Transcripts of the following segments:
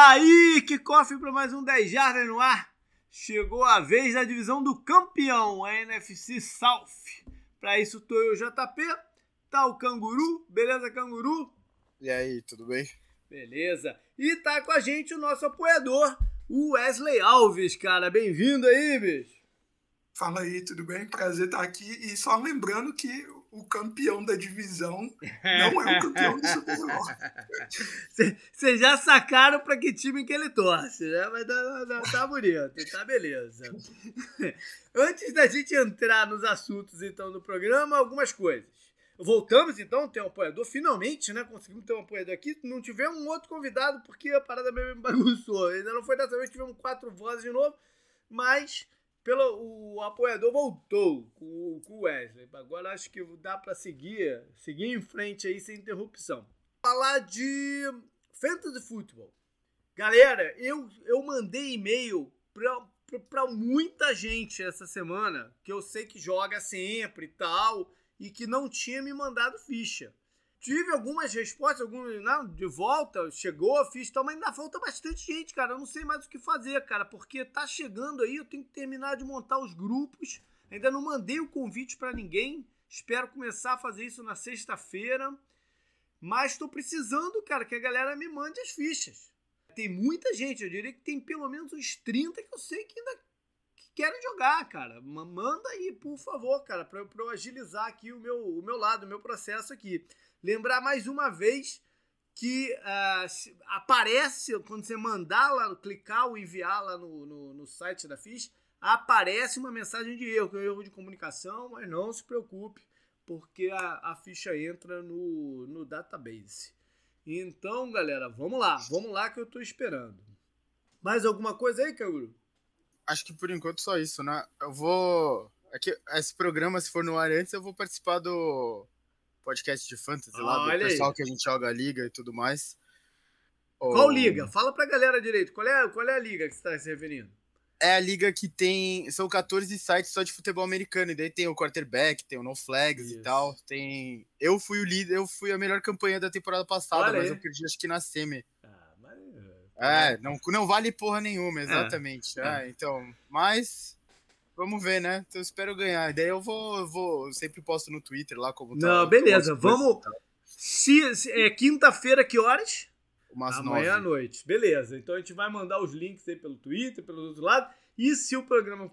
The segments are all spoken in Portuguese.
Tá aí, que cofre para mais um 10 Jardas no ar. Chegou a vez da divisão do campeão, a NFC South. Para isso tô eu, JP, tá o Canguru, beleza, Canguru? E aí, tudo bem? Beleza. E tá com a gente o nosso apoiador, o Wesley Alves, cara. Bem-vindo aí, bicho. Fala aí, tudo bem? Prazer estar aqui. E só lembrando que o campeão da divisão não é o campeão do Super Bowl. Vocês já sacaram para que time que ele torce, né? Mas tá, tá, tá bonito, tá beleza. Antes da gente entrar nos assuntos, então, do programa, algumas coisas. Voltamos, então, a ter um apoiador, finalmente, né? Conseguimos ter um apoiador aqui. Não tivemos um outro convidado, porque a parada meio bagunçou. Ainda não foi dessa vez, tivemos quatro vozes de novo, mas pelo, o apoiador voltou com, o Wesley. Agora acho que dá para seguir, seguir em frente aí sem interrupção. Falar de Fantasy Football. Galera, eu, eu mandei e-mail para muita gente essa semana que eu sei que joga sempre e tal e que não tinha me mandado ficha. Tive algumas respostas, algumas não, de volta, chegou, fiz tal, mas ainda falta bastante gente, cara. Eu não sei mais o que fazer, cara, porque tá chegando aí, eu tenho que terminar de montar os grupos. Ainda não mandei o convite para ninguém. Espero começar a fazer isso na sexta-feira. Mas estou precisando, cara, que a galera me mande as fichas. Tem muita gente, eu diria que tem pelo menos uns 30 que eu sei que ainda querem jogar, cara. Manda aí, por favor, cara, para eu agilizar aqui o meu, o meu lado, o meu processo aqui. Lembrar mais uma vez que uh, aparece, quando você mandar lá, clicar ou enviar lá no, no, no site da FIS, aparece uma mensagem de erro, que é um erro de comunicação, mas não se preocupe, porque a, a ficha entra no, no database. Então, galera, vamos lá, vamos lá que eu estou esperando. Mais alguma coisa aí, Canguru? Acho que por enquanto só isso, né? Eu vou. Aqui, esse programa, se for no ar antes, eu vou participar do podcast de fantasy ah, lá, do pessoal aí. que a gente joga a liga e tudo mais. Qual liga? Fala pra galera direito. Qual é, qual é a liga que você tá se referindo? É a liga que tem. São 14 sites só de futebol americano. E daí tem o quarterback, tem o No Flags Isso. e tal. Tem. Eu fui o líder, eu fui a melhor campanha da temporada passada, Olha mas eu perdi acho que na semi. Ah, mas... É, não, não vale porra nenhuma, é. exatamente. É. É, então, mas Vamos ver, né? Então eu espero ganhar. Daí eu vou, vou sempre posto no Twitter lá como tá. Não, beleza. Vamos. Se, se, é quinta-feira, que horas? Umas Amanhã à noite. Beleza. Então a gente vai mandar os links aí pelo Twitter, pelo outro lado. E se o programa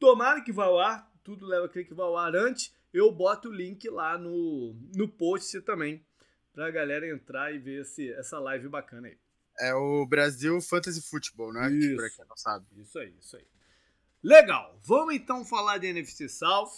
tomara que vá ao ar, tudo leva a crer que vá ao ar antes, eu boto o link lá no, no post também. Pra galera entrar e ver esse, essa live bacana aí. É o Brasil Fantasy Football, né? Isso. Pra quem não sabe. Isso aí, isso aí. Legal, vamos então falar de NFC South.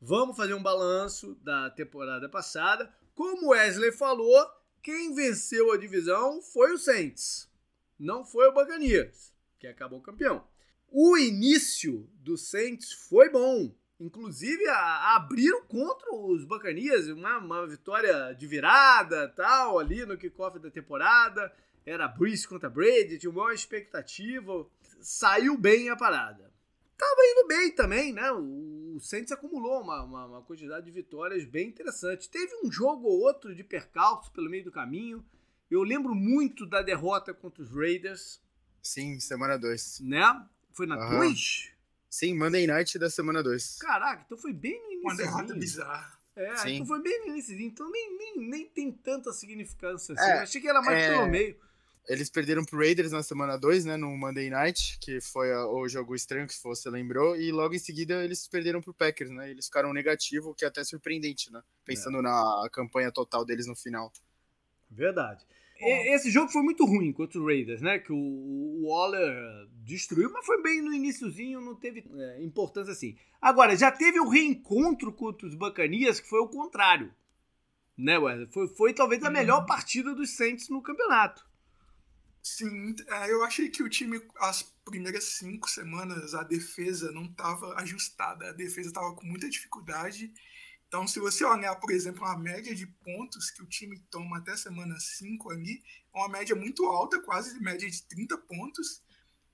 Vamos fazer um balanço da temporada passada. Como Wesley falou, quem venceu a divisão foi o Saints, não foi o Buccaneers, que acabou campeão. O início do Saints foi bom, inclusive a, abriram contra os Buccaneers, uma, uma vitória de virada, tal, ali no kickoff da temporada. Era Breeze contra Brady, tinha uma expectativa, saiu bem a parada tava indo bem também, né? O Saints acumulou uma, uma, uma, quantidade de vitórias bem interessante. Teve um jogo ou outro de percalço pelo meio do caminho. Eu lembro muito da derrota contra os Raiders. Sim, semana 2. Né? Foi na 2? Uhum. Sim, Monday Night da semana 2. Caraca, então foi bem no início. Uma derrota bizarra. É, Sim. então foi bem no início. Então nem, nem, nem tem tanta significância assim. É, achei que era mais é... pelo meio. Eles perderam pro Raiders na semana 2, né, no Monday Night, que foi o jogo estranho que você lembrou, e logo em seguida eles perderam pro Packers, né? Eles ficaram negativo, o que é até surpreendente, né? Pensando é. na campanha total deles no final. Verdade. Esse jogo foi muito ruim contra o Raiders, né? Que o Waller destruiu, mas foi bem no iníciozinho, não teve é, importância assim. Agora, já teve o reencontro contra os Bacanias, que foi o contrário. Né, Wesley? Foi, foi talvez a melhor uhum. partida dos Saints no campeonato. Sim, é, eu achei que o time, as primeiras cinco semanas, a defesa não estava ajustada. A defesa estava com muita dificuldade. Então, se você olhar, por exemplo, a média de pontos que o time toma até semana 5 ali, é uma média muito alta, quase média de 30 pontos.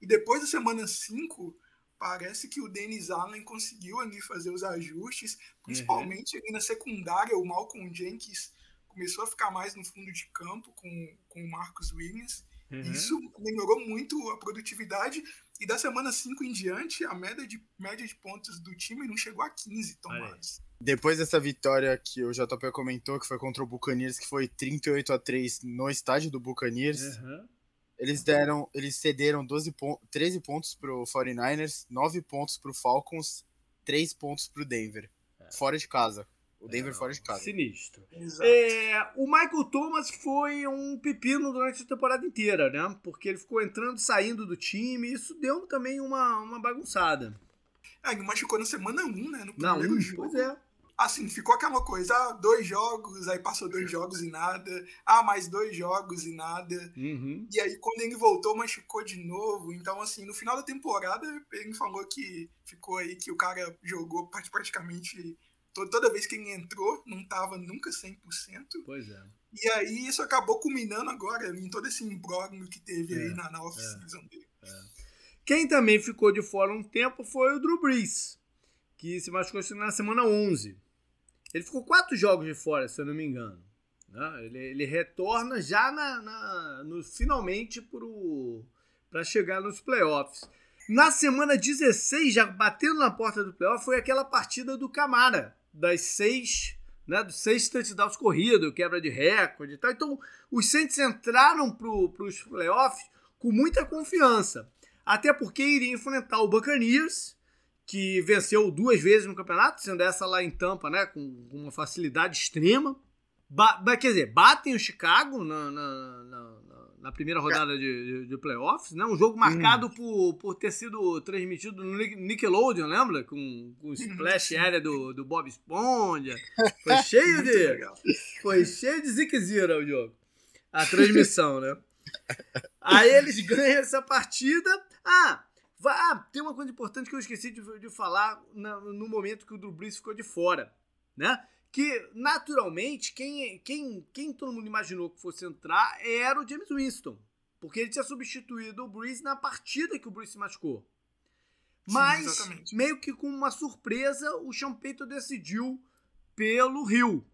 E depois da semana 5, parece que o Dennis Allen conseguiu ali fazer os ajustes, principalmente uhum. ali na secundária, o Malcolm Jenkins começou a ficar mais no fundo de campo com, com o Marcus Williams. Uhum. Isso melhorou muito a produtividade. E da semana 5 em diante, a média de, média de pontos do time não chegou a 15 tomadas. Depois dessa vitória que o JP comentou, que foi contra o Buccaneers, que foi 38 a 3 no estádio do Buccaneers, uhum. eles deram, eles cederam 12 pon 13 pontos pro 49ers, 9 pontos pro Falcons, 3 pontos pro Denver, é. fora de casa. O Denver é, fora de casa. Sinistro. É, o Michael Thomas foi um pepino durante a temporada inteira, né? Porque ele ficou entrando e saindo do time. E isso deu também uma, uma bagunçada. É, ele machucou na semana 1, um, né? No primeiro Não, um, jogo. Pois é. Assim, ficou aquela coisa, ah, dois jogos, aí passou dois jogos e nada, ah, mais dois jogos e nada. Uhum. E aí, quando ele voltou, machucou de novo. Então, assim, no final da temporada, ele falou que ficou aí, que o cara jogou praticamente toda vez que ele entrou, não estava nunca 100%. Pois é. E aí isso acabou culminando agora em todo esse imbróglio que teve é, aí na, na off-season é, dele. É. Quem também ficou de fora um tempo foi o Drew Brees, que se machucou na semana 11. Ele ficou quatro jogos de fora, se eu não me engano. Né? Ele, ele retorna já na, na no, finalmente para chegar nos playoffs. Na semana 16, já batendo na porta do playoff, foi aquela partida do Camara, das seis, né, dos seis touchdowns corridos, quebra de recorde e tal. Então, os Saints entraram para os playoffs com muita confiança. Até porque iria enfrentar o Buccaneers, que venceu duas vezes no campeonato, sendo essa lá em Tampa, né, com uma facilidade extrema. Ba quer dizer, batem o Chicago na, na, na, na primeira rodada de, de, de, playoffs, né? Um jogo marcado hum. por, por ter sido transmitido no Nickelodeon, lembra? Com, com o splash area do, do Bob Esponja. Foi cheio de. foi cheio de ziquezira o jogo. A transmissão, né? Aí eles ganham essa partida. Ah, ah, tem uma coisa importante que eu esqueci de, de falar no, no momento que o Drew Brees ficou de fora, né? Que naturalmente quem, quem, quem todo mundo imaginou que fosse entrar era o James Winston, porque ele tinha substituído o Breeze na partida que o Breeze se machucou. Mas, Sim, meio que com uma surpresa, o Champeito decidiu pelo Rio.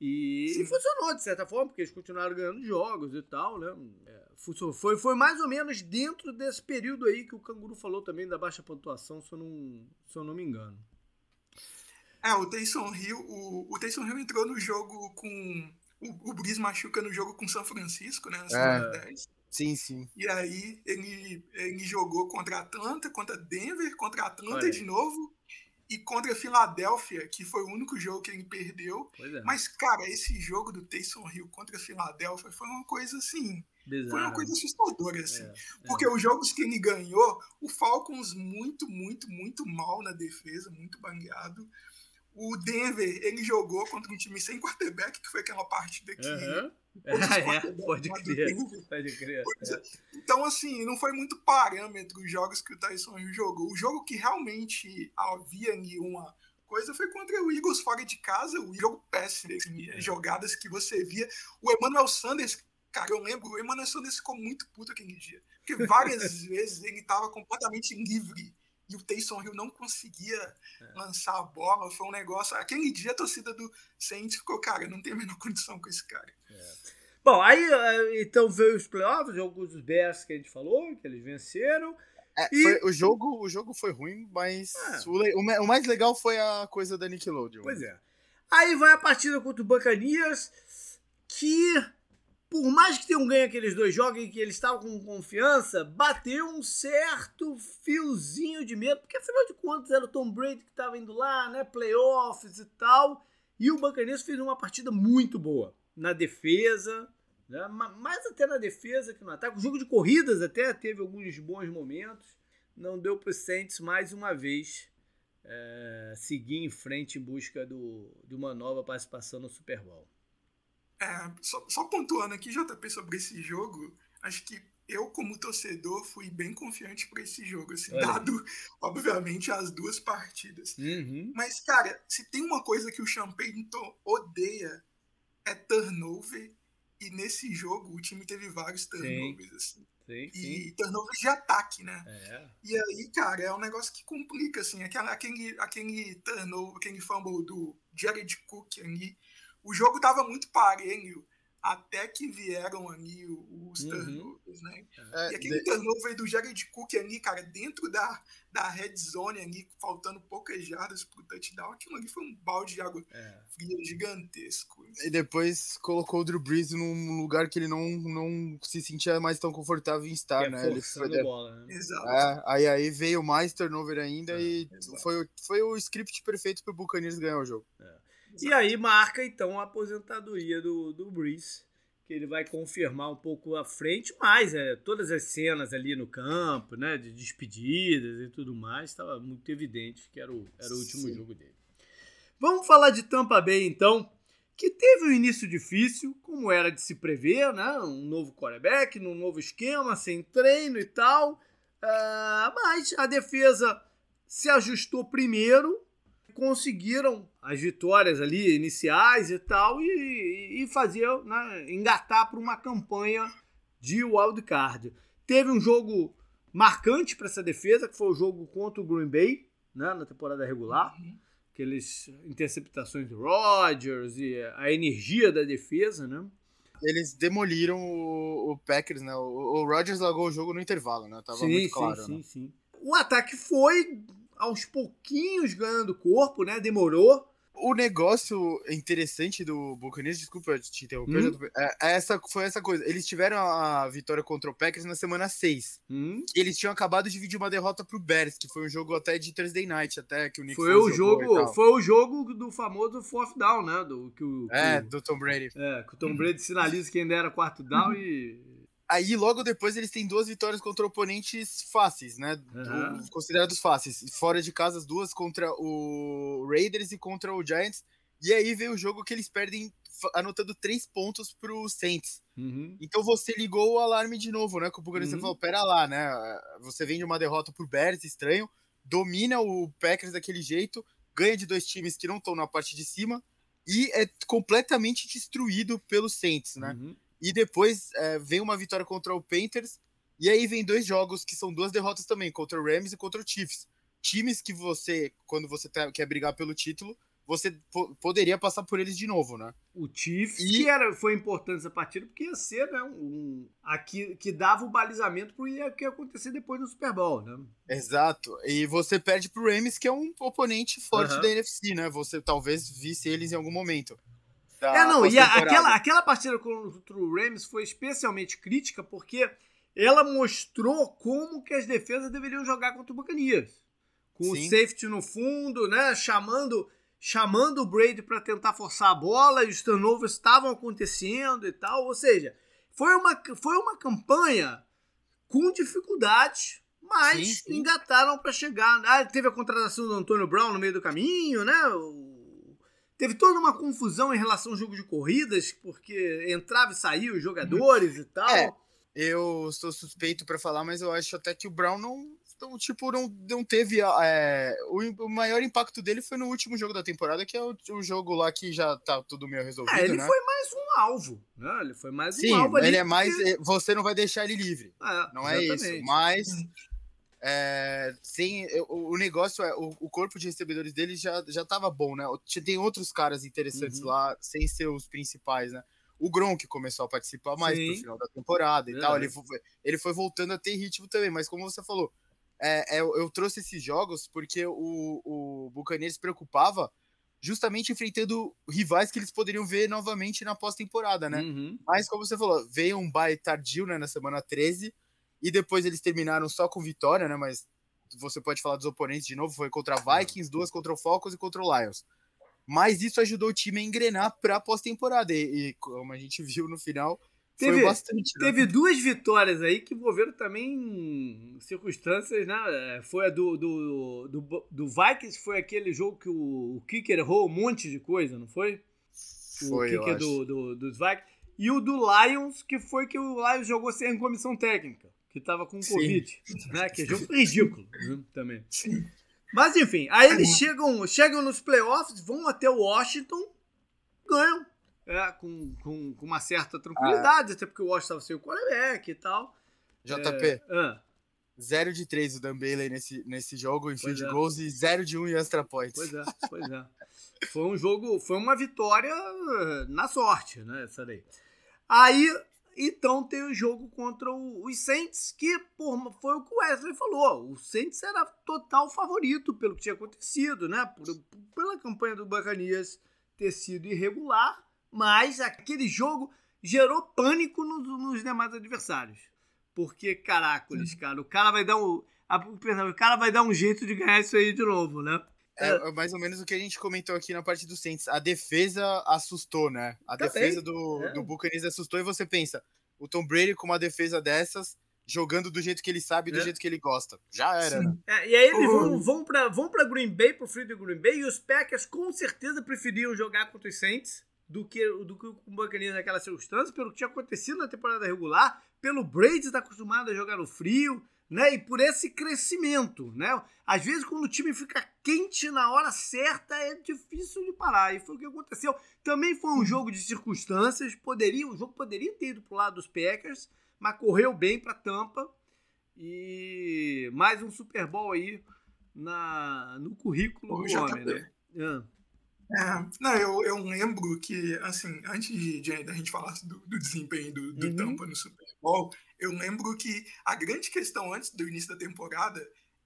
E, e, funcionou de certa forma, porque eles continuaram ganhando jogos e tal, né? É, foi, foi mais ou menos dentro desse período aí que o Canguru falou também da baixa pontuação, se eu não, se eu não me engano. É, o Taysom Hill, o, o Taysom Hill entrou no jogo com. O, o Breeze machuca no jogo com São Francisco, né? Na é. 10. Sim, sim. E aí ele, ele jogou contra Atlanta, contra Denver, contra Atlanta de novo e contra Filadélfia, que foi o único jogo que ele perdeu. É. Mas, cara, esse jogo do Taysom Hill contra Filadélfia foi uma coisa assim. Bizarro. Foi uma coisa assustadora, assim. É, é. Porque os jogos que ele ganhou, o Falcons muito, muito, muito mal na defesa, muito bangueado. O Denver, ele jogou contra um time sem quarterback, que foi aquela partida que. Uhum. É, é, pode crer. Pode crer. É. Então, assim, não foi muito parâmetro os jogos que o Tyson Hill jogou. O jogo que realmente havia ali uma coisa foi contra o Eagles fora de casa, o jogo péssimo, assim, é. jogadas que você via. O Emmanuel Sanders, cara, eu lembro, o Emmanuel Sanders ficou muito puto aquele dia. Porque várias vezes ele estava completamente livre e o Taysom Hill não conseguia é. lançar a bola. Foi um negócio. Aquele dia a torcida do Saints ficou, cara, não tem a menor condição com esse cara. É. Bom, aí eh, então veio os playoffs, jogo dos Bears que a gente falou, que eles venceram. É, e... foi, o, jogo, o jogo foi ruim, mas é. o, o, mais legal foi a coisa da Nickelodeon. Pois é. Aí vai a partida contra o Buccaneers, que por mais que tenham ganho aqueles dois jogos em que eles estavam com confiança, bateu um certo fiozinho de medo, porque afinal de contas era o Tom Brady que estava indo lá, né, playoffs e tal, e o Buccaneers fez uma partida muito boa na defesa, né, mais até na defesa que no ataque. O jogo de corridas até teve alguns bons momentos, não deu para os Saints mais uma vez é, seguir em frente em busca do, de uma nova participação no Super Bowl. É, só, só pontuando aqui, JP, sobre esse jogo, acho que eu, como torcedor, fui bem confiante para esse jogo, assim, dado, obviamente, as duas partidas. Uhum. Mas, cara, se tem uma coisa que o Champagne odeia, é turnover. E nesse jogo, o time teve vários turnovers, sim. assim. Sim, e turnovers de ataque, né? É. E aí, cara, é um negócio que complica, assim. Aquele, aquele turnover, aquele fumble do Jared Cook ali o jogo estava muito parelho até que vieram ali os uhum. turnovers, né? É, e aquele de... turnover do Jared Cook ali, cara, dentro da, da red zone ali, faltando poucas jardas pro touchdown, aquilo ali foi um balde de água é. fria gigantesco. E depois colocou o Drew Brees num lugar que ele não, não se sentia mais tão confortável em estar, é né? Ele foi bola, né? Exato. É, aí, aí veio mais turnover ainda é, e foi, foi o script perfeito pro Buccaneers ganhar o jogo. É. E aí marca então a aposentadoria do, do Breeze, que ele vai confirmar um pouco à frente, mas é, todas as cenas ali no campo, né, de despedidas e tudo mais, estava muito evidente que era o, era o último Sim. jogo dele. Vamos falar de Tampa Bay então, que teve um início difícil, como era de se prever, né? Um novo quarterback, num novo esquema, sem treino e tal. Uh, mas a defesa se ajustou primeiro conseguiram as vitórias ali iniciais e tal e, e fazer, né, engatar para uma campanha de wildcard. Teve um jogo marcante para essa defesa, que foi o jogo contra o Green Bay, né, na temporada regular. Uhum. Aqueles interceptações do Rodgers e a energia da defesa, né? Eles demoliram o, o Packers, né? O, o Rodgers largou o jogo no intervalo, né? Tava sim, muito claro. Sim, né? sim, sim. O ataque foi aos pouquinhos ganhando corpo, né? Demorou. O negócio interessante do Buccaneers, desculpa te interromper, hum? é, é, essa, foi essa coisa. Eles tiveram a vitória contra o Packers na semana 6. Hum? Eles tinham acabado de dividir uma derrota pro Bears, que foi um jogo até de Thursday Night, até que o Nick foi o jogo Foi o jogo do famoso fourth down, né? Do, que o, é, do Tom Brady. É, que o Tom Brady sinaliza que ainda era quarto down e Aí, logo depois, eles têm duas vitórias contra oponentes fáceis, né? Uhum. Considerados fáceis. Fora de casa, as duas contra o Raiders e contra o Giants. E aí veio o jogo que eles perdem anotando três pontos pro Saints. Uhum. Então você ligou o alarme de novo, né? Com o Buccaneers uhum. falou, pera lá, né? Você vem de uma derrota pro Bears, estranho, domina o Packers daquele jeito, ganha de dois times que não estão na parte de cima e é completamente destruído pelos Saints, né? Uhum. E depois é, vem uma vitória contra o Panthers. E aí vem dois jogos que são duas derrotas também, contra o Rams e contra o Chiefs. Times que você, quando você tá, quer brigar pelo título, você po poderia passar por eles de novo, né? O Chiefs, e... que era, foi importante essa partida, porque ia ser né, um, aqui, que dava o balizamento para o que ia acontecer depois no Super Bowl, né? Exato. E você perde pro Rams, que é um oponente forte uhum. da NFC, né? Você talvez visse eles em algum momento é, não, e a, aquela, aquela partida contra o Rams foi especialmente crítica porque ela mostrou como que as defesas deveriam jogar contra o Buccaneers. Com Sim. o safety no fundo, né, chamando chamando o Brady para tentar forçar a bola e os turnovers estavam acontecendo e tal, ou seja, foi uma, foi uma campanha com dificuldades, mas sim, sim. engataram para chegar. Ah, teve a contratação do Antônio Brown no meio do caminho, né? O Teve toda uma confusão em relação ao jogo de corridas, porque entrava e saía os jogadores e tal. É, eu sou suspeito para falar, mas eu acho até que o Brown não. Então, tipo, não, não teve. É, o, o, maior impacto dele foi no último jogo da temporada, que é o, o jogo lá que já tá tudo meio resolvido. É, ele né? foi mais um alvo. Né? Ele foi mais Sim, um alvo ali. Ele é mais. É, você não vai deixar ele livre. É, não exatamente. é isso. Mas é, sem, o, o, negócio é, o, o, corpo de recebedores dele já, já tava bom, né? Tem outros caras interessantes uhum. lá, sem ser os principais, né? O Gronk começou a participar mais Sim. pro final da temporada e é. tal. Ele foi, ele foi voltando a ter ritmo também, mas como você falou, é, é, eu trouxe esses jogos porque o, o Buccaneers se preocupava justamente enfrentando rivais que eles poderiam ver novamente na pós-temporada, né? Uhum. Mas, como você falou, veio um bye tardio né, na semana 13 e depois eles terminaram só com vitória, né? Mas você pode falar dos oponentes de novo, foi contra Vikings, duas contra o Falcons e contra o Lions. Mas isso ajudou o time a engrenar para a pós-temporada. E, e, como a gente viu no final, teve, foi bastante. Né? Teve duas vitórias aí que envolveram também circunstâncias, né? Foi a do, do, do, do Vikings, foi aquele jogo que o, o Kicker errou um monte de coisa, não foi? Foi, o Kicker do, do, dos Vikings. E o do Lions, que foi que o Lions jogou sem comissão técnica que tava com Covid, né? Que é jogo ridículo né? também. Sim. Mas enfim, aí eles chegam, chegam nos playoffs, vão até o Washington, ganham. É, com, com, com uma certa tranquilidade, ah. até porque o Washington estava sem o quarterback e tal. JP. É, ah. 0 de 3 o Dan Bailey nesse, nesse jogo em field é. goals e 0 de 1 em extra points. Pois é, pois é. foi um jogo, foi uma vitória na sorte, né, essa daí. Aí, então, tem o jogo contra o, os Saints, que por, foi o que o Wesley falou. O Saints era total favorito pelo que tinha acontecido, né? Por, pela campanha do Bacanias ter sido irregular, mas aquele jogo gerou pânico nos, nos demais adversários. Porque, caracoles, cara, o cara vai dar um. A, o cara vai dar um jeito de ganhar isso aí de novo, né? É, é mais ou menos o que a gente comentou aqui na parte do Saints. A defesa assustou, né? A Também. defesa do, é. do Buccaneers assustou e você pensa, o Tom Brady com uma defesa dessas, jogando do jeito que ele sabe, do é. jeito que ele gosta. Já era, né? É, e aí eles vão, vão, pra, vão pra Green Bay, pro frio de Green Bay, e os Packers com certeza preferiam jogar contra os Saints do que, do que o Buccaneers naquela circunstância, pelo que tinha acontecido na temporada regular, pelo Brady estar acostumado a jogar no frio, né? E por esse crescimento, né? Às vezes quando o time fica quente na hora certa é difícil de parar. E foi o que aconteceu. Também foi um jogo de circunstâncias, poderia, o jogo poderia ter ido pro lado dos Packers, mas correu bem para Tampa. E mais um Super Bowl aí na, no currículo do homem, né? É. É, não, eu, eu lembro que, assim, antes de, de a gente falar do, do desempenho do, do uhum. Tampa no Super Bowl, eu lembro que a grande questão antes do início da temporada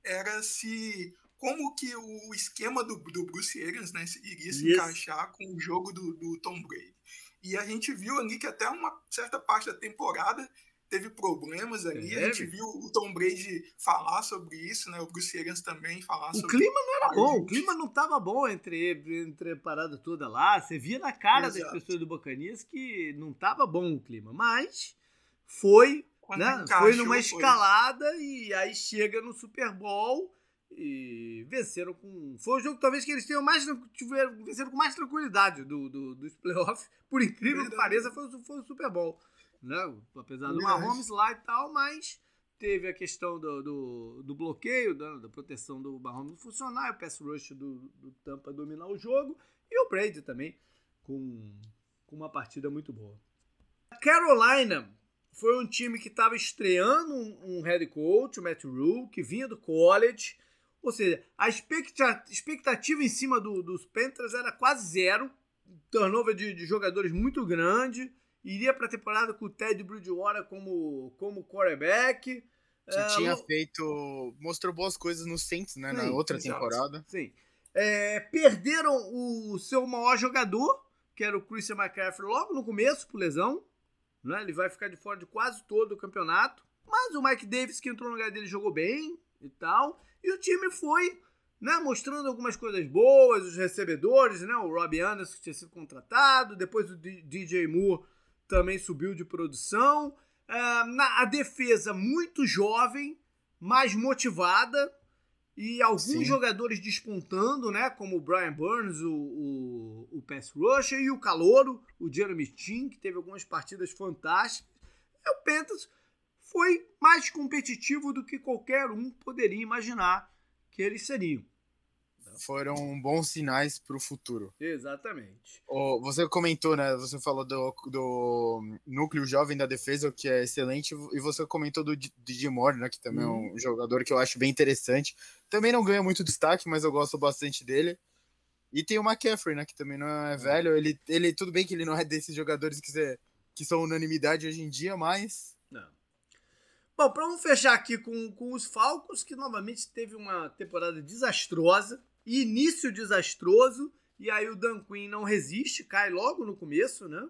era se como que o esquema do, do Bruce Arians né, iria se yes. encaixar com o jogo do, do Tom Brady. E a gente viu ali que até uma certa parte da temporada teve problemas ali. É. A gente viu o Tom Brady falar sobre isso, né? O Bruce Arians também falar o sobre O clima não era bom, o clima não estava bom entre, entre a parada toda lá. Você via na cara Exato. das pessoas do Bacanias que não estava bom o clima, mas foi, né? foi numa escalada foi. e aí chega no Super Bowl e venceram com. Foi o jogo talvez que eles tenham mais tiveram, venceram com mais tranquilidade do, do, dos playoffs. Por incrível Verdade. que pareça, foi, foi o Super Bowl né? Apesar do Mahomes lá e tal, mas teve a questão do, do, do bloqueio, da, da, proteção do Mahomes funcionar, o pass rush do, do Tampa dominar o jogo e o Brady também com, com uma partida muito boa. A Carolina foi um time que estava estreando um, um, head coach, o Matt Rule, que vinha do college. Ou seja, a expectativa em cima do, dos Panthers era quase zero. Turnover de, de jogadores muito grande iria para a temporada com o Ted Bridgewater como, como quarterback. Que é, tinha feito. Mostrou boas coisas no Saints, né? Sim, na outra temporada. Sim. É, perderam o seu maior jogador, que era o Christian McCaffrey, logo no começo, por lesão. Né? Ele vai ficar de fora de quase todo o campeonato. Mas o Mike Davis, que entrou no lugar dele, jogou bem e tal. E o time foi né, mostrando algumas coisas boas, os recebedores, né? O Robbie Anderson, que tinha sido contratado, depois o DJ Moore também subiu de produção. Uh, na, a defesa muito jovem, mais motivada e alguns Sim. jogadores despontando, né? Como o Brian Burns, o, o, o pass rusher e o calouro, o Jeremy Chin, que teve algumas partidas fantásticas. E o Panthers foi mais competitivo do que qualquer um poderia imaginar que eles seriam foram bons sinais para o futuro. Exatamente. Oh, você comentou, né? Você falou do, do núcleo jovem da defesa, que é excelente, e você comentou do Didi Moore, né? Que também hum. é um uhum. jogador que eu acho bem interessante. Também não ganha muito destaque, mas eu gosto bastante dele. E tem o McCaffrey, né? Que também não é uhum. velho. Ele, ele, tudo bem que ele não é desses jogadores que, você, que são unanimidade hoje em dia, mas. Não. Bom, para vamos fechar aqui com, com os Falcons, que novamente teve uma temporada desastrosa início desastroso, e aí o Dan Quinn não resiste, cai logo no começo, né?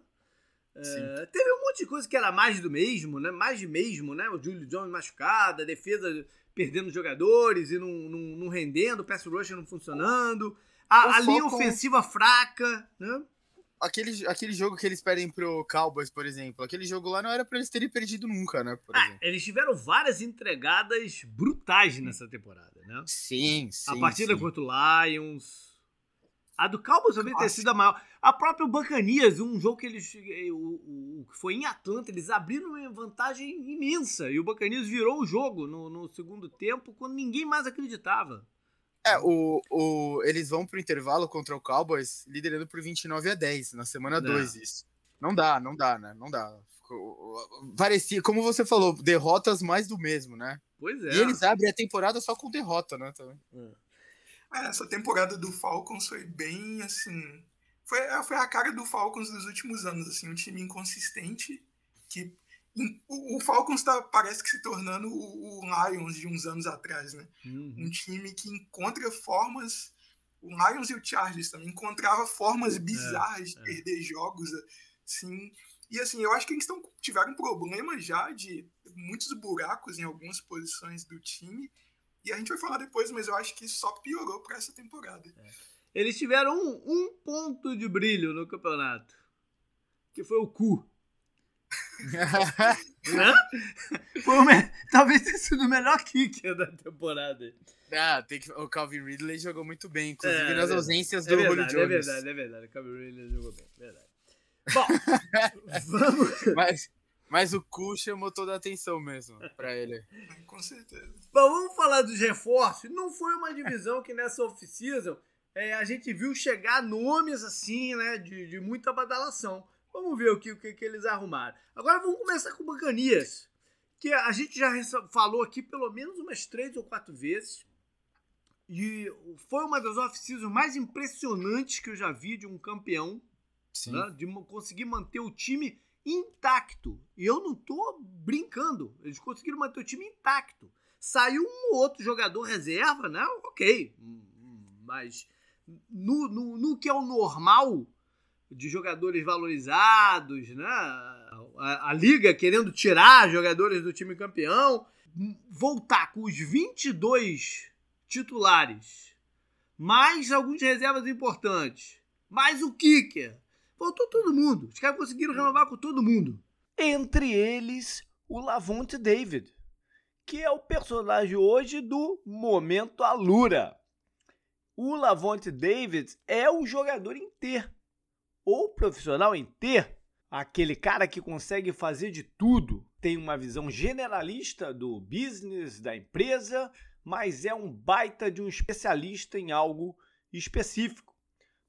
É, teve um monte de coisa que era mais do mesmo, né? Mais de mesmo, né? O Julio Jones machucado, a defesa perdendo jogadores e não, não, não rendendo, o pass rush não funcionando, a, a linha ofensiva fraca, né? Aquele, aquele jogo que eles perdem pro Cowboys, por exemplo, aquele jogo lá não era para eles terem perdido nunca, né? Ah, eles tiveram várias entregadas brutais nessa temporada né? Sim, sim. A partida sim. contra o Lions. A do Cowboys também ter sido a maior. A própria Bacanias, um jogo que eles. O, que foi em Atlanta, eles abriram uma vantagem imensa. E o Bacanias virou o jogo no, no segundo tempo quando ninguém mais acreditava. É, o, o, eles vão pro intervalo contra o Cowboys liderando por 29 a 10 na semana 2, isso. Não dá, não dá, né? Não dá. Parecia, como você falou, derrotas mais do mesmo, né? Pois é. E eles abrem a temporada só com derrota, né? Também. É. essa temporada do Falcons foi bem assim. foi, foi a cara do Falcons dos últimos anos, assim, um time inconsistente que o, o Falcons tá, parece que se tornando o, o, Lions de uns anos atrás, né? Uhum. Um time que encontra formas. O Lions e o Chargers também encontrava formas é, bizarras é, de perder é. jogos, assim. E assim, eu acho que eles tão, tiveram um problema já de muitos buracos em algumas posições do time. E a gente vai falar depois, mas eu acho que só piorou para essa temporada. É. Eles tiveram um, um ponto de brilho no campeonato, que foi o cu. Foi me... Talvez tenha sido o melhor kicker da temporada. Ah, tem que... o Calvin Ridley jogou muito bem, inclusive é, nas é ausências é do verdade, Julio Jones. É verdade, é verdade. O Calvin Ridley jogou bem, verdade. Bom, vamos. Mas, mas o cu chamou toda a atenção mesmo pra ele. Com certeza. Bom, vamos falar dos reforços. Não foi uma divisão que nessa off-season é, a gente viu chegar nomes assim, né, de, de muita badalação. Vamos ver o que, o que, que eles arrumaram. Agora vamos começar com o Bacanias, que a gente já falou aqui pelo menos umas três ou quatro vezes. E foi uma das off-seasons mais impressionantes que eu já vi de um campeão. Né? De conseguir manter o time intacto. E eu não tô brincando. Eles conseguiram manter o time intacto. Saiu um outro jogador reserva, né? Ok. Mas no, no, no que é o normal, de jogadores valorizados, né? A, a, liga querendo tirar jogadores do time campeão, voltar com os 22 titulares, mais alguns reservas importantes, mais o kicker. Voltou todo mundo. Os caras conseguiram renovar com todo mundo. Entre eles, o Lavonte David, que é o personagem hoje do Momento Alura. O Lavonte David é o jogador inteiro ou profissional em ter aquele cara que consegue fazer de tudo, tem uma visão generalista do business, da empresa, mas é um baita de um especialista em algo específico.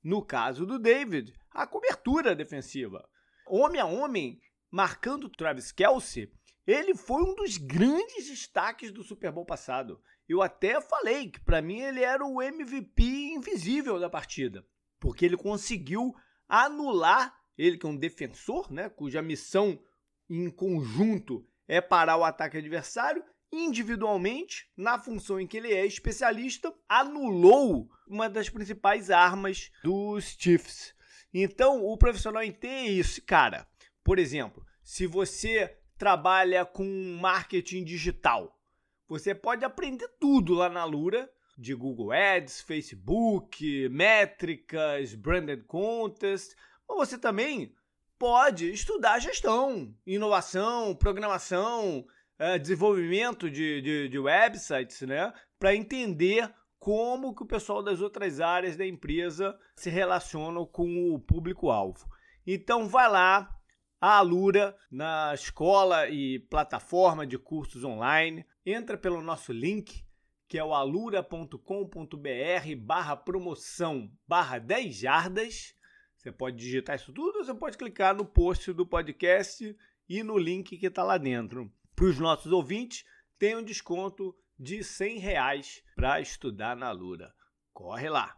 No caso do David, a cobertura defensiva. Homem a homem, marcando Travis Kelsey, ele foi um dos grandes destaques do Super Bowl passado. Eu até falei que para mim ele era o MVP invisível da partida, porque ele conseguiu anular ele, que é um defensor, né, cuja missão em conjunto é parar o ataque adversário, individualmente, na função em que ele é especialista, anulou uma das principais armas dos Chiefs. Então, o profissional em T é isso, cara. Por exemplo, se você trabalha com marketing digital, você pode aprender tudo lá na Lura, de Google Ads, Facebook, métricas, branded contest, mas você também pode estudar gestão, inovação, programação, é, desenvolvimento de, de, de websites, né? Para entender como que o pessoal das outras áreas da empresa se relacionam com o público-alvo. Então vai lá, a Alura, na escola e plataforma de cursos online, entra pelo nosso link que é o alura.com.br barra promoção barra 10 jardas. Você pode digitar isso tudo ou você pode clicar no post do podcast e no link que está lá dentro. Para os nossos ouvintes, tem um desconto de 100 reais para estudar na Alura. Corre lá!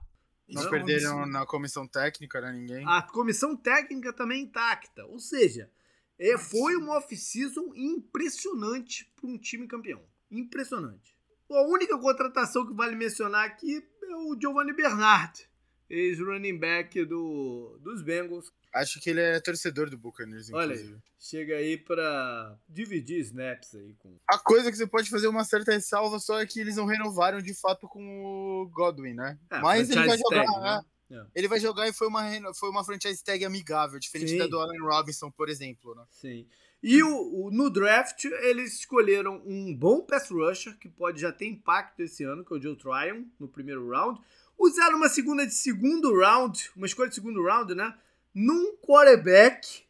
Não, perderam na comissão técnica, né? Ninguém. A comissão técnica também intacta. Ou seja, é, foi uma off-season impressionante para um time campeão. Impressionante. A única contratação que vale mencionar aqui é o Giovanni Bernard, ex-running back do, dos Bengals. Acho que ele é torcedor do Buccaneers, inclusive. Olha, chega aí pra dividir snaps aí com... A coisa que você pode fazer uma certa ressalva só é que eles não renovaram de fato com o Godwin, né? É, Mas ele vai jogar, tag, né? né? Ele vai jogar e foi uma, foi uma franchise tag amigável, diferente Sim. da do Allen Robinson, por exemplo, né? Sim. E o, o, no draft, eles escolheram um bom pass rusher, que pode já ter impacto esse ano, que é o Joe Tryon, no primeiro round. Usaram uma segunda de segundo round, uma escolha de segundo round, né? Num quarterback,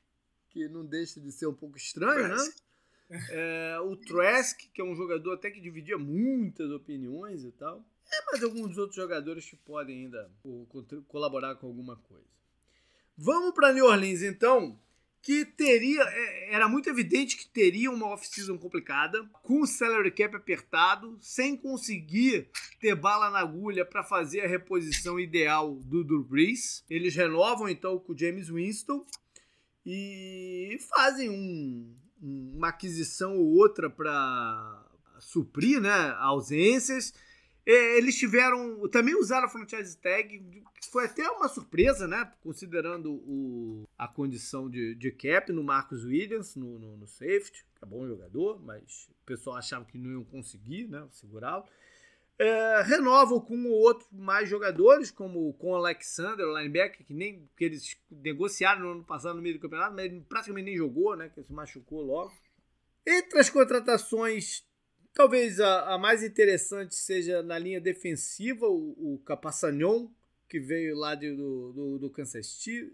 que não deixa de ser um pouco estranho, né? É, o Trask, que é um jogador até que dividia muitas opiniões e tal. É, mas alguns outros jogadores que podem ainda colaborar com alguma coisa. Vamos para New Orleans, então que teria, é, era muito evidente que teria uma off-season complicada, com o salary cap apertado, sem conseguir ter bala na agulha para fazer a reposição ideal do Drew Brees. Eles renovam então com o James Winston e fazem um, uma aquisição ou outra para suprir né, ausências eles tiveram. Também usaram a franchise tag, foi até uma surpresa, né? Considerando o, a condição de, de cap no Marcos Williams, no, no, no safety, é bom jogador, mas o pessoal achava que não iam conseguir né, segurá-lo. É, renovam com outros mais jogadores, como com o Alexander, o linebacker, que nem que eles negociaram no ano passado no meio do campeonato, mas ele praticamente nem jogou, né? Que se machucou logo. Entre as contratações Talvez a, a, mais interessante seja na linha defensiva, o, o Capassanhon, que veio lá de, do, do, do Kansas City.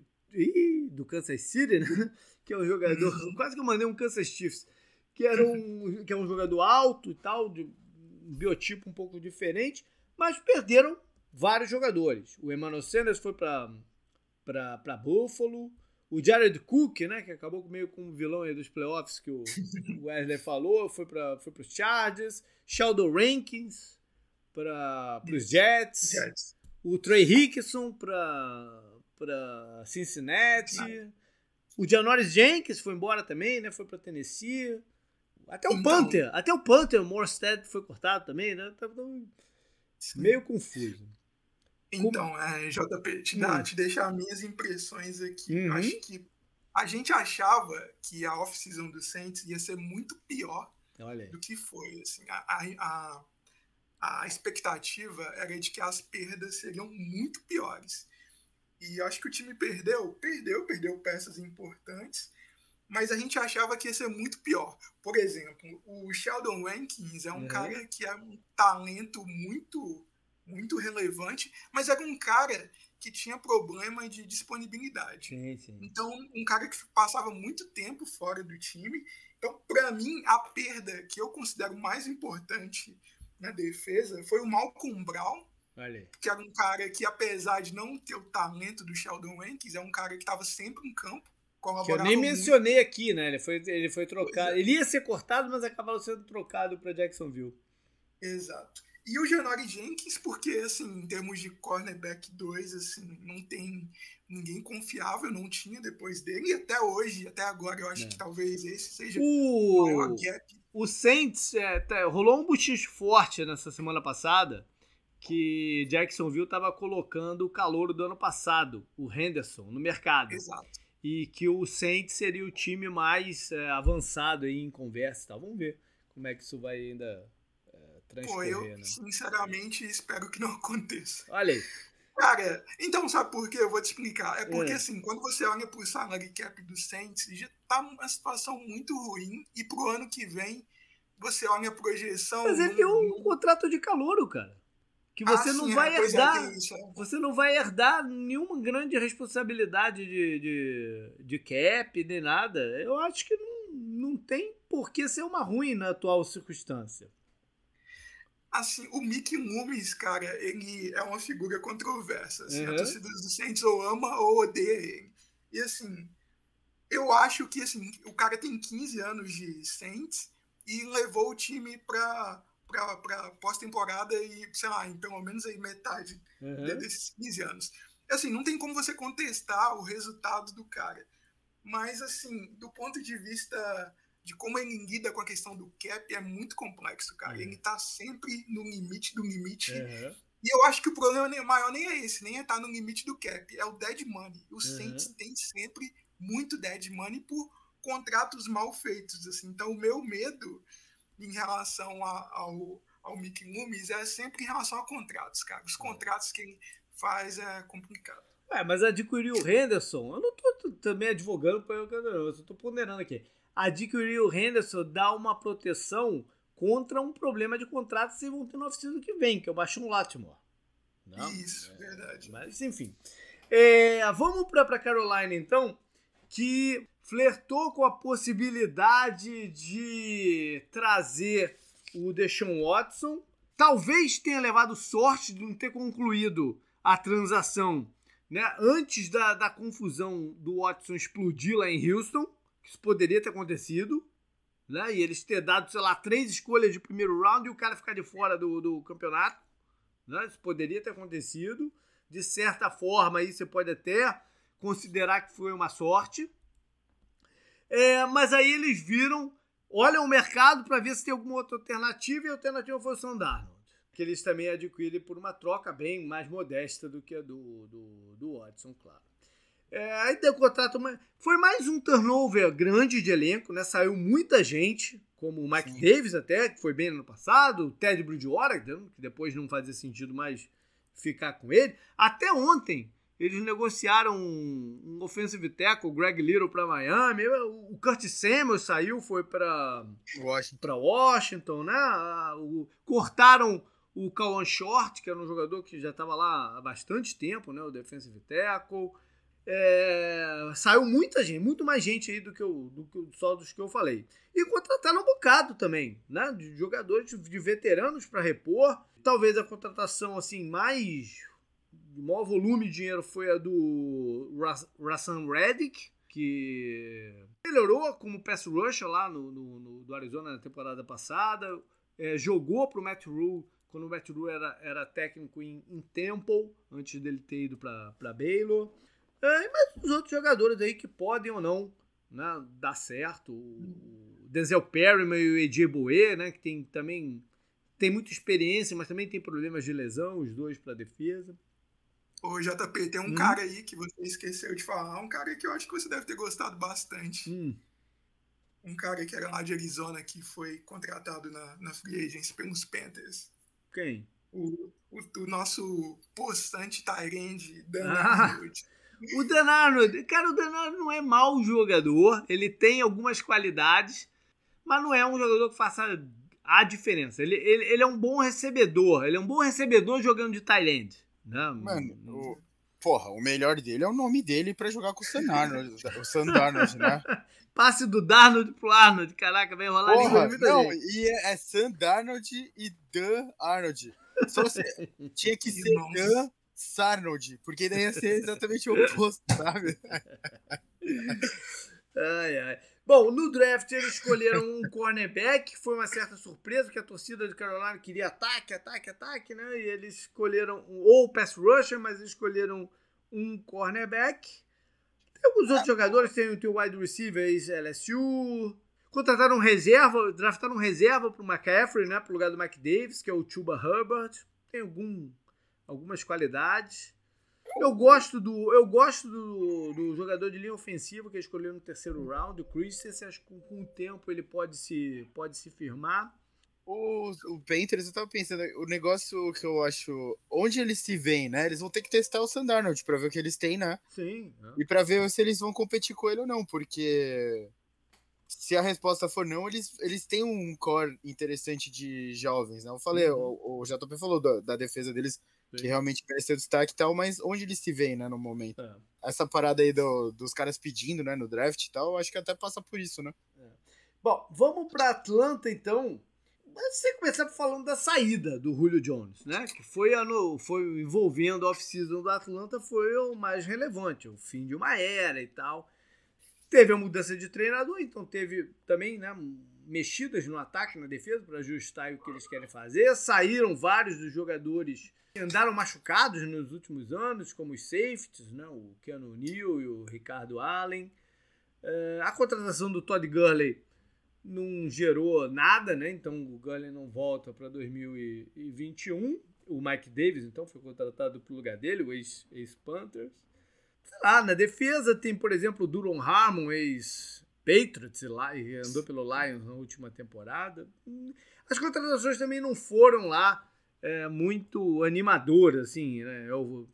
Do Kansas City, né? Que é um jogador. Uhum. Quase que eu mandei um Kansas Chiefs. Que, era um, que é um jogador alto e tal, de um biotipo um pouco diferente, mas perderam vários jogadores. O Emmanuel Sanders foi para Buffalo. O Jared Cook, né, que acabou meio com o vilão aí dos playoffs que o Wesley falou, foi para foi os Chargers. Sheldon Rankins para os Jets. Jets. O Trey Hickson para Cincinnati. Ah. O Janoris Jenkins foi embora também, né? Foi para Tennessee. Até o então, Panther, até o Panther, o Morstead foi cortado também, né? Tá meio confuso. Então, é, JP, te, dá, hum. te deixar minhas impressões aqui. Uhum. Acho que a gente achava que a off-season do Saints ia ser muito pior do que foi. Assim, a, a, a, expectativa era de que as perdas seriam muito piores. E acho que o time perdeu, perdeu, perdeu peças importantes, mas a gente achava que ia ser muito pior. Por exemplo, o Sheldon Rankins é um uhum. cara que é um talento muito muito relevante, mas era um cara que tinha problema de disponibilidade. Sim, sim. Então, um cara que passava muito tempo fora do time. Então, para mim, a perda que eu considero mais importante na defesa foi o Malcolm Brown, que era um cara que, apesar de não ter o talento do Sheldon Rankins, é um cara que estava sempre em campo. Que eu nem mencionei muito. aqui, né? Ele foi, ele foi trocado. É. Ele ia ser cortado, mas acabou sendo trocado para Jacksonville. Exato. E o Janori Jenkins, porque, assim, em termos de cornerback 2, assim, não tem ninguém confiável, não tinha depois dele. E até hoje, até agora, eu acho é. que talvez esse seja o, maior gap. O Saints, é, tá, rolou um buchicho forte nessa semana passada, que Jacksonville estava colocando o calor do ano passado, o Henderson, no mercado. Exato. E que o Saints seria o time mais é, avançado aí em conversa. Tá? Vamos ver como é que isso vai ainda Pô, eu né? sinceramente espero que não aconteça. Olha aí. Cara, então sabe por quê? Eu vou te explicar. É porque, é. assim, quando você olha pro salary cap do Saints, já tá uma situação muito ruim. E pro ano que vem, você olha a projeção. Mas ele tem um, contrato de calouro, cara. Que você ah, não sim, vai é, herdar. É, isso, é. Você não vai herdar nenhuma grande responsabilidade de, de, de cap, nem nada. Eu acho que não, não tem por que ser uma ruim na atual circunstância. Assim, o Mickey Loomis, cara, ele é uma figura controversa. Assim, uhum. A torcida do Saints ou ama ou odeia ele. E assim, eu acho que assim, o cara tem 15 anos de Saints e levou o time para para pós-temporada e, sei lá, em pelo menos aí metade uhum. desses 15 anos. Assim, não tem como você contestar o resultado do cara. Mas, assim, do ponto de vista de como ele lida com a questão do cap é muito complexo, cara. Uhum. Ele tá sempre no limite do limite. Uhum. E eu acho que o problema maior nem é esse, nem é estar tá no limite do cap, é o dead money. O uhum. Saints tem sempre muito dead money por contratos mal feitos. Assim. Então, o meu medo em relação a, ao, ao Mickey Loomis é sempre em relação a contratos, cara. Os contratos que ele faz é complicado. É, mas adquirir o Henderson, eu não tô também advogando para o eu só tô ponderando aqui adquirir o Henderson dá uma proteção contra um problema de contrato que vocês vão ter no oficina que vem, que é o Baixão Latimore. Não? Isso, é, verdade. Mas enfim. É, vamos para Carolina então, que flertou com a possibilidade de trazer o Deshaun Watson. Talvez tenha levado sorte de não ter concluído a transação né, antes da, da confusão do Watson explodir lá em Houston, que isso poderia ter acontecido, né, e eles ter dado, sei lá, três escolhas de primeiro round e o cara ficar de fora do, do campeonato. Né, isso poderia ter acontecido. De certa forma, aí você pode até considerar que foi uma sorte. É, mas aí eles viram, olham o mercado para ver se tem alguma outra alternativa e a alternativa foi o Sandarno que eles também adquirem por uma troca bem mais modesta do que a do, do, do Watson, claro. É, aí deu contrato. Foi mais um turnover grande de elenco, né? Saiu muita gente, como o Mike Sim. Davis até, que foi bem no ano passado, o Ted Bridgewater, que depois não fazia sentido mais ficar com ele. Até ontem, eles negociaram um, um offensive tackle, o Greg Little para Miami. O Curtis Samuel saiu, foi para Washington. Washington, né? O, cortaram o Kawan Short, que era um jogador que já estava lá há bastante tempo, né? O defensive tackle. É, saiu muita gente, muito mais gente aí do que, eu, do que só dos que eu falei. E contrataram um bocado também, né? De jogadores, de veteranos para repor. Talvez a contratação assim mais de maior volume de dinheiro foi a do Rassam Reddick, que melhorou como pass rusher lá no, no, no do Arizona na temporada passada. É, jogou para o Matt Rule quando o Matt Rule era, era técnico em, em Temple, antes dele ter ido para Baylor. É, mas os outros jogadores aí que podem ou não né, dar certo. O Denzel Perryman e o AJ Boe, né, que tem também tem muita experiência, mas também tem problemas de lesão, os dois para defesa. Ô, JP, tem um hum. cara aí que você esqueceu de falar, um cara que eu acho que você deve ter gostado bastante. Hum. Um cara que era lá de Arizona, que foi contratado na, na Free Agency pelos Panthers. Quem? O, o, o nosso postante Tyrande, Dan ah, O Dan Arnold, cara, o Dan Arnold não é mau jogador, ele tem algumas qualidades, mas não é um jogador que faça a diferença. Ele, ele, ele é um bom recebedor, ele é um bom recebedor jogando de Thailand. Né? Mano, o, porra, o melhor dele é o nome dele para jogar com o Sam Arnold, o Sam Darnold, né? Passe do Darnold pro Arnold, caraca, vai rolar Porra, língua Não, gente. e é, é Sam Darnold e Dan Arnold. Só se, tinha que ser Dan Sarnold, porque daí ia ser exatamente o oposto, sabe? ai, ai. Bom, no draft eles escolheram um cornerback, foi uma certa surpresa, porque a torcida de Carolina queria ataque, ataque, ataque, né? E eles escolheram, ou pass rusher, mas eles escolheram um cornerback. Tem alguns outros jogadores, tem o teu wide receiver, LSU. Contrataram um reserva, draftaram um reserva para o McCaffrey, né? Para o lugar do Mike Davis, que é o Chuba Hubbard. Tem algum, algumas qualidades. Eu gosto do, eu gosto do, do jogador de linha ofensiva que escolheu no terceiro round, o Christensen. Acho que com, com, o tempo ele pode se, pode se firmar. O, o Panthers, eu tava pensando, o negócio que eu acho. Onde eles se veem, né? Eles vão ter que testar o Sandarnold pra ver o que eles têm, né? Sim. É. E pra ver se eles vão competir com ele ou não, porque se a resposta for não, eles, eles têm um core interessante de jovens, né? Eu falei, uhum. o, o JP falou da, da defesa deles Sim. que realmente mereceu destaque e tal, mas onde eles se veem, né, no momento? É. Essa parada aí do, dos caras pedindo, né, no draft e tal, acho que até passa por isso, né? É. Bom, vamos para Atlanta então. Você começar falando da saída do Julio Jones, né? Que foi, ano, foi envolvendo a off-season do Atlanta, foi o mais relevante, o fim de uma era e tal. Teve a mudança de treinador, então teve também, né? Mexidas no ataque, na defesa, para ajustar o que eles querem fazer. Saíram vários dos jogadores andaram machucados nos últimos anos, como os safeties, né? o Keanu Neal e o Ricardo Allen. Uh, a contratação do Todd Gurley não gerou nada, né? então o Gurley não volta para 2021. O Mike Davis, então, foi contratado para o lugar dele, o ex-Panthers. Sei lá, na defesa tem, por exemplo, o Duron Harmon, ex-Patriots, e andou pelo Lions na última temporada. As contratações também não foram lá é, muito animador, assim, né?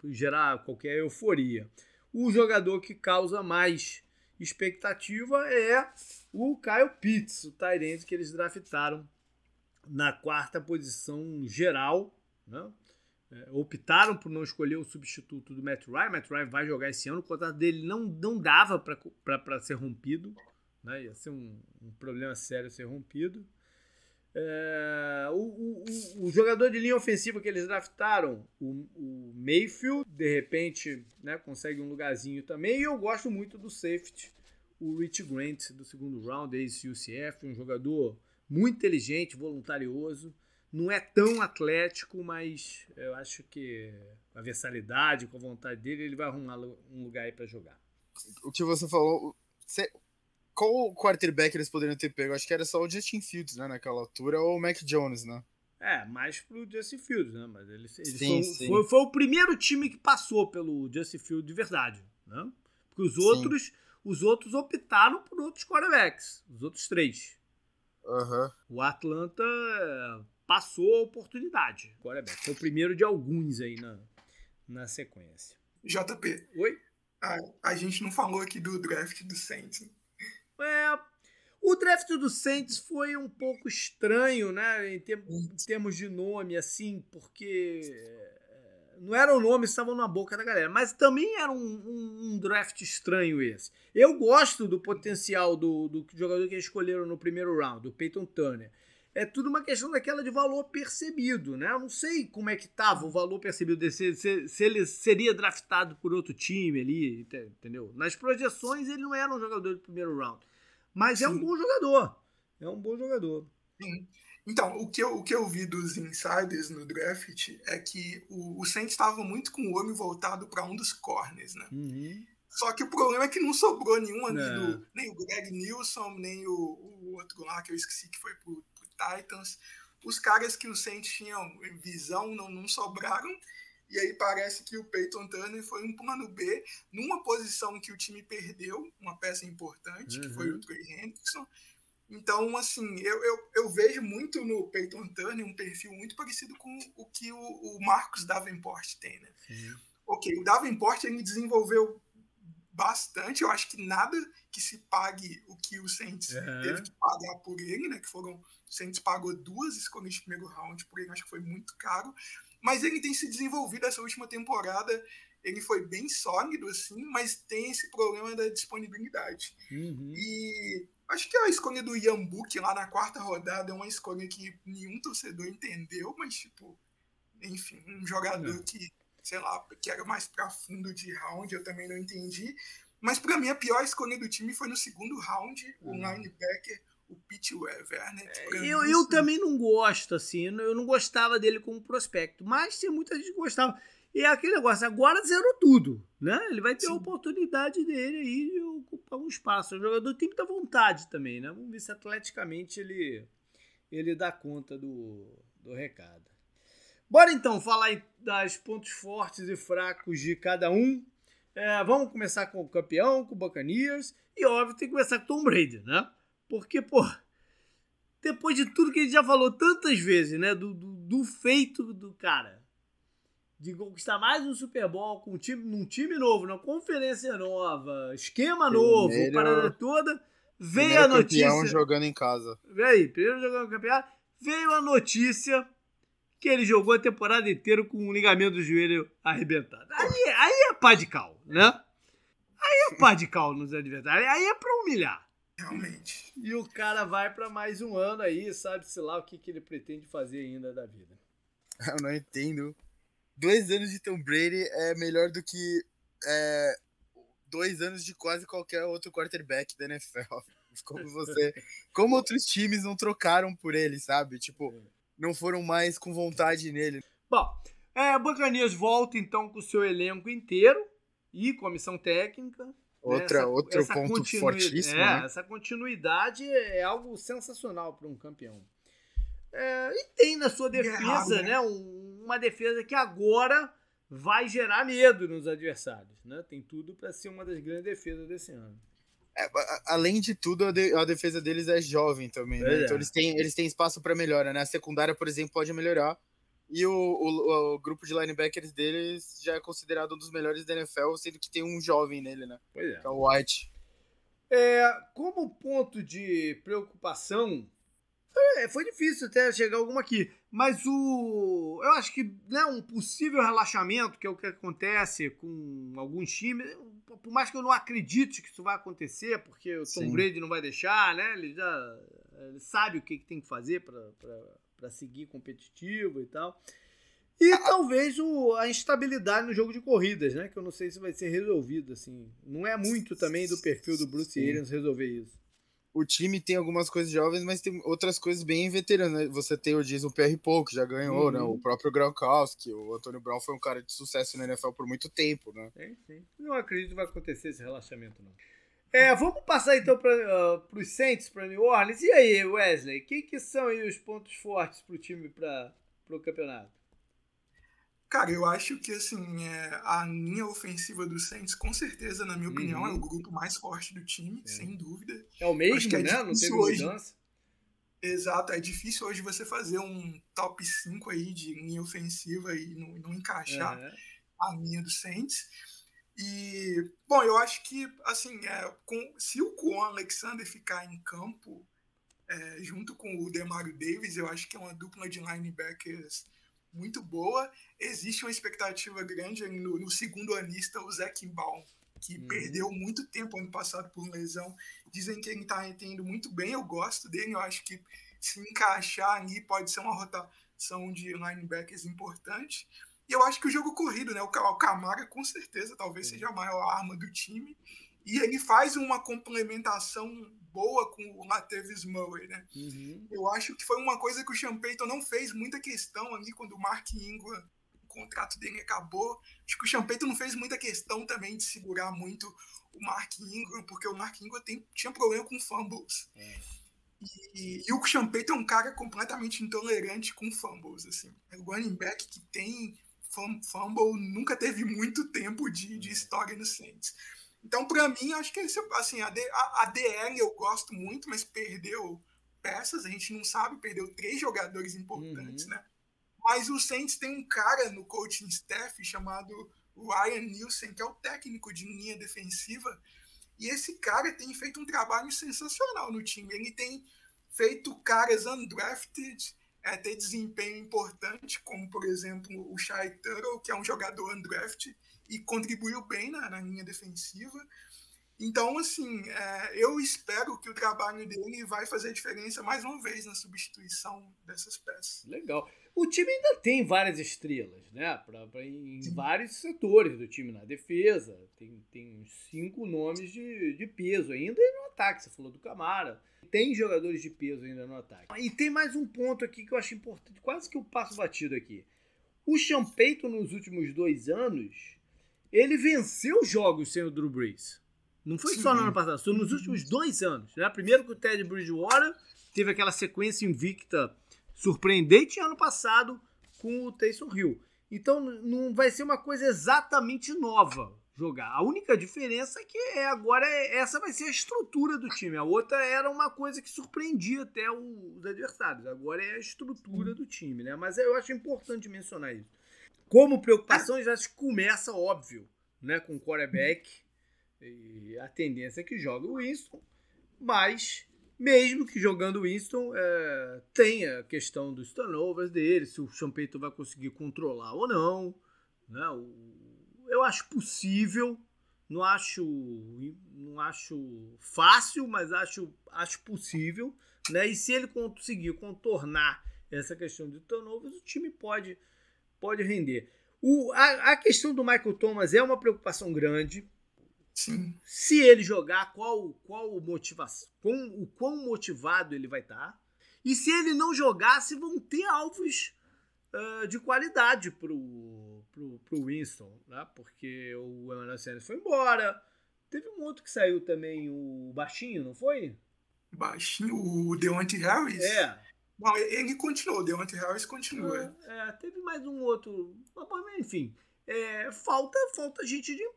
Gerar qualquer euforia. O jogador que causa mais expectativa é o Kyle Pitts, o Tyrant que eles draftaram na quarta posição geral, né? É, optaram por não escolher o substituto do Matt Ryan. Matt Ryan vai jogar esse ano. O contrato dele não, não dava para ser rompido. Né? Ia ser um, um problema sério ser rompido. É, o, o, o, jogador de linha ofensiva que eles draftaram, o, o Mayfield, de repente, né, consegue um lugarzinho também. E eu gosto muito do safety, o Rich Grant, do segundo round, ex-UCF, um jogador muito inteligente, voluntarioso. Não é tão atlético, mas eu acho que a versalidade, com a vontade dele, ele vai arrumar um lugar aí para jogar. O que você falou, qual quarterback eles poderiam ter pego? Acho que era só o Justin Fields, né, naquela altura, ou o Mac Jones, né? É, mais pro Justin Fields, né? Mas ele, ele sim, foi, sim. Foi, foi, o primeiro time que passou pelo Justin Fields de verdade, né? Porque os outros, sim. os outros optaram por outros quarterbacks, os outros três. Uhum. O Atlanta passou a oportunidade. Quarterback. Foi o primeiro de alguns aí na, na sequência. JP. Oi? A, a gente não falou aqui do draft do Saints. É, o draft do Saints foi um pouco estranho, né? Em, termos, em termos de nome, assim, porque é, não eram nomes que estavam na boca da galera, mas também era um, um, um, draft estranho esse. Eu gosto do potencial do, do jogador que eles escolheram no primeiro round, o Peyton Turner. É tudo uma questão daquela de valor percebido, né? Eu não sei como é que estava o valor percebido desse, se, se ele seria draftado por outro time ali, entendeu? Nas projeções ele não era um jogador de primeiro round. Mas Sim. é um bom jogador. É um bom jogador. Sim. Então, o que, eu, o que eu vi dos insiders no draft é que o, o Saints estava muito com o olho voltado para um dos corners, né? Uhum. Só que o problema é que não sobrou nenhum ali, do, nem o Greg Nilsson, nem o, o, outro lá que eu esqueci que foi pro Titans. Os caras que o Saints tinham visão não, não sobraram. E aí parece que o Peyton Turner foi um plano B numa posição que o time perdeu, uma peça importante, uhum. que foi o uhum. Trey Hendrickson. Então, assim, eu, eu, eu, vejo muito no Peyton Turner um perfil muito parecido com o que o, o Marcos Davenport tem, né? Ok, o Davenport ele desenvolveu bastante, eu acho que nada que se pague o que o Saints uhum. teve que pagar por ele, né? Que foram, o Saints pagou duas escolhas de primeiro round por ele, acho que foi muito caro mas ele tem se desenvolvido essa última temporada. Ele foi bem sólido, assim, mas tem esse problema da disponibilidade. Uhum. E acho que a escolha do Ian Book lá na quarta rodada é uma escolha que nenhum torcedor entendeu, mas, tipo, enfim, um jogador uhum. que, sei lá, que era mais para fundo de round, eu também não entendi. Mas para mim a pior escolha do time foi no segundo round, uhum. o linebacker o Pete Werner. Né? É, eu, eu também não gosto, assim, eu não gostava dele como prospecto, mas tinha muita gente que gostava. E é aquele negócio, agora zerou tudo, né? Ele vai ter Sim. a oportunidade dele aí de ocupar um espaço. O jogador tem muita vontade também, né? Vamos ver se atleticamente ele, ele dá conta do, do recado. Bora então falar das pontos fortes e fracos de cada um. É, vamos começar com o campeão, com o Buccaneers. E óbvio, tem que começar com o Tom Brady, né? Porque, pô, depois de tudo que gente já falou tantas vezes, né? Do, do, do feito do cara. De conquistar mais um Super Bowl com um time, num time novo, numa conferência nova, esquema novo, primeiro, parada toda. Veio a notícia. jogando em casa. Aí, primeiro jogando campeão. Veio a notícia que ele jogou a temporada inteira com um ligamento do joelho arrebentado. Aí, aí pá de cal, né? Aí é pá de cal nos adversários. Aí é pra humilhar. Realmente. E o cara vai para mais um ano aí, sabe-se lá o que, que ele pretende fazer ainda da vida. Eu não entendo. Dois anos de Tom Brady é melhor do que é, dois anos de quase qualquer outro quarterback da NFL. Como você. Como outros times não trocaram por ele, sabe? Tipo, não foram mais com vontade nele. Bom, é, Bacanias volta então com o seu elenco inteiro e comissão técnica. Outra, essa, outro essa ponto fortíssimo. É, né? essa continuidade é algo sensacional para um campeão. É, e tem na sua defesa, né? né um, uma defesa que agora vai gerar medo nos adversários. Né? Tem tudo para ser uma das grandes defesas desse ano. É, além de tudo, a, de, a, defesa deles é jovem também, né? É. Então eles têm, eles têm espaço para melhora, né? A secundária, por exemplo, pode melhorar. E o, o, o, grupo de linebackers deles já é considerado um dos melhores da NFL, sendo que tem um jovem nele, né? Pois é. Que é o White. É, como ponto de preocupação, é, foi difícil até chegar alguma aqui. Mas o. Eu acho que né, um possível relaxamento, que é o que acontece com alguns times, por mais que eu não acredite que isso vai acontecer, porque o Tom Sim. Brady não vai deixar, né? Ele já ele sabe o que, que tem que fazer para seguir competitivo e tal. E talvez o, a instabilidade no jogo de corridas, né? Que eu não sei se vai ser resolvido, assim. Não é muito também do perfil do Bruce Arians resolver isso. O time tem algumas coisas jovens, mas tem outras coisas bem veteranas. Né? Você tem o Jason Pierre Paul, que já ganhou, uhum. né? O próprio Gronkowski, o Antônio Brown foi um cara de sucesso na NFL por muito tempo, né? Sim, sim. Não acredito que vai acontecer esse relaxamento, não. É, vamos passar então para uh, os Saints, para New Orleans. E aí, Wesley, o que, que são aí os pontos fortes para o time para o campeonato? Cara, eu acho que assim, é, a linha ofensiva do Saints, com certeza, na minha uhum. opinião, é o grupo mais forte do time, é. sem dúvida. É o mesmo, é né? Não teve hoje. mudança. Exato, é difícil hoje você fazer um top 5 aí de linha ofensiva e não, não encaixar uhum. a linha do Saints. E, bom, eu acho que, assim, é, com, se o Kwon Alexander ficar em campo, é, junto com o Demario Davis, eu acho que é uma dupla de linebackers muito boa. Existe uma expectativa grande no, no segundo anista, o Zach Baum, que uhum. perdeu muito tempo ano passado por lesão. Dizem que ele está entendendo muito bem, eu gosto dele, eu acho que se encaixar ali pode ser uma rotação de linebackers importante. E eu acho que o jogo corrido, né? O Camara, com certeza, talvez seja a maior arma do time. E ele faz uma complementação boa com o Latavius Murray, né? Uhum. Eu acho que foi uma coisa que o Champeyton não fez muita questão ali quando o Mark Ingram, o contrato dele acabou. Acho que o Champeyton não fez muita questão também de segurar muito o Mark Ingram, porque o Mark Ingram tem, tinha problema com fumbles. É. E, e, o Champeyton é um cara completamente intolerante com fumbles, assim. É o running back que tem fumble, nunca teve muito tempo de, de história no Saints. Então, para mim, acho que esse, assim, a, a, a DL eu gosto muito, mas perdeu peças, a gente não sabe, perdeu três jogadores importantes, uhum. né? Mas o Saints tem um cara no coaching staff chamado Ryan Nielsen, que é o técnico de linha defensiva, e esse cara tem feito um trabalho sensacional no time. Ele tem feito caras undrafted é, ter desempenho importante, como por exemplo o Shai Tuttle, que é um jogador undrafted, e contribuiu bem na, na linha defensiva. Então, assim, é, eu espero que o trabalho dele vai fazer diferença mais uma vez na substituição dessas peças. Legal. O time ainda tem várias estrelas, né? Pra, pra em Sim. vários setores do time. Na defesa, tem, tem uns cinco nomes de, de peso ainda e no ataque. Você falou do Camara. Tem jogadores de peso ainda no ataque. E tem mais um ponto aqui que eu acho importante, quase que eu passo batido aqui. O Champeito, nos últimos dois anos, ele venceu jogos sem o Drew Brees. Não foi Sim. só no ano passado, foi nos últimos dois anos. Né? Primeiro com o Ted Bridgewater, teve aquela sequência invicta surpreendente ano passado com o Taysom Hill. Então não vai ser uma coisa exatamente nova jogar. A única diferença é que é, agora é, essa vai ser a estrutura do time. A outra era uma coisa que surpreendia até os adversários. Agora é a estrutura do time, né? Mas eu acho importante mencionar isso. Como preocupação já começa, óbvio, né, com o quarterback e a tendência é que jogue o Winston, mas mesmo que jogando Winston, é, tem a questão dos turnovers dele, se o Champeito vai conseguir controlar ou não. Né? Eu acho possível, não acho, não acho fácil, mas acho, acho possível. Né? E se ele conseguir contornar essa questão de turnovers, o time pode pode render. O, a, a, questão do Michael Thomas é uma preocupação grande. Sim. Se ele jogar, qual, qual motivação, quão, o quão motivado ele vai estar. Tá. E se ele não jogar, se vão ter alvos uh, de qualidade pro, pro, pro Winston, né? Porque o Emmanuel Sanders foi embora. Teve um outro que saiu também, o Baixinho, não foi? Baixinho, o Deontay Harris? É. Bom, ele continuou, o Deontay Harris continua. É, é, teve mais um outro. Enfim, é, falta, falta gente de,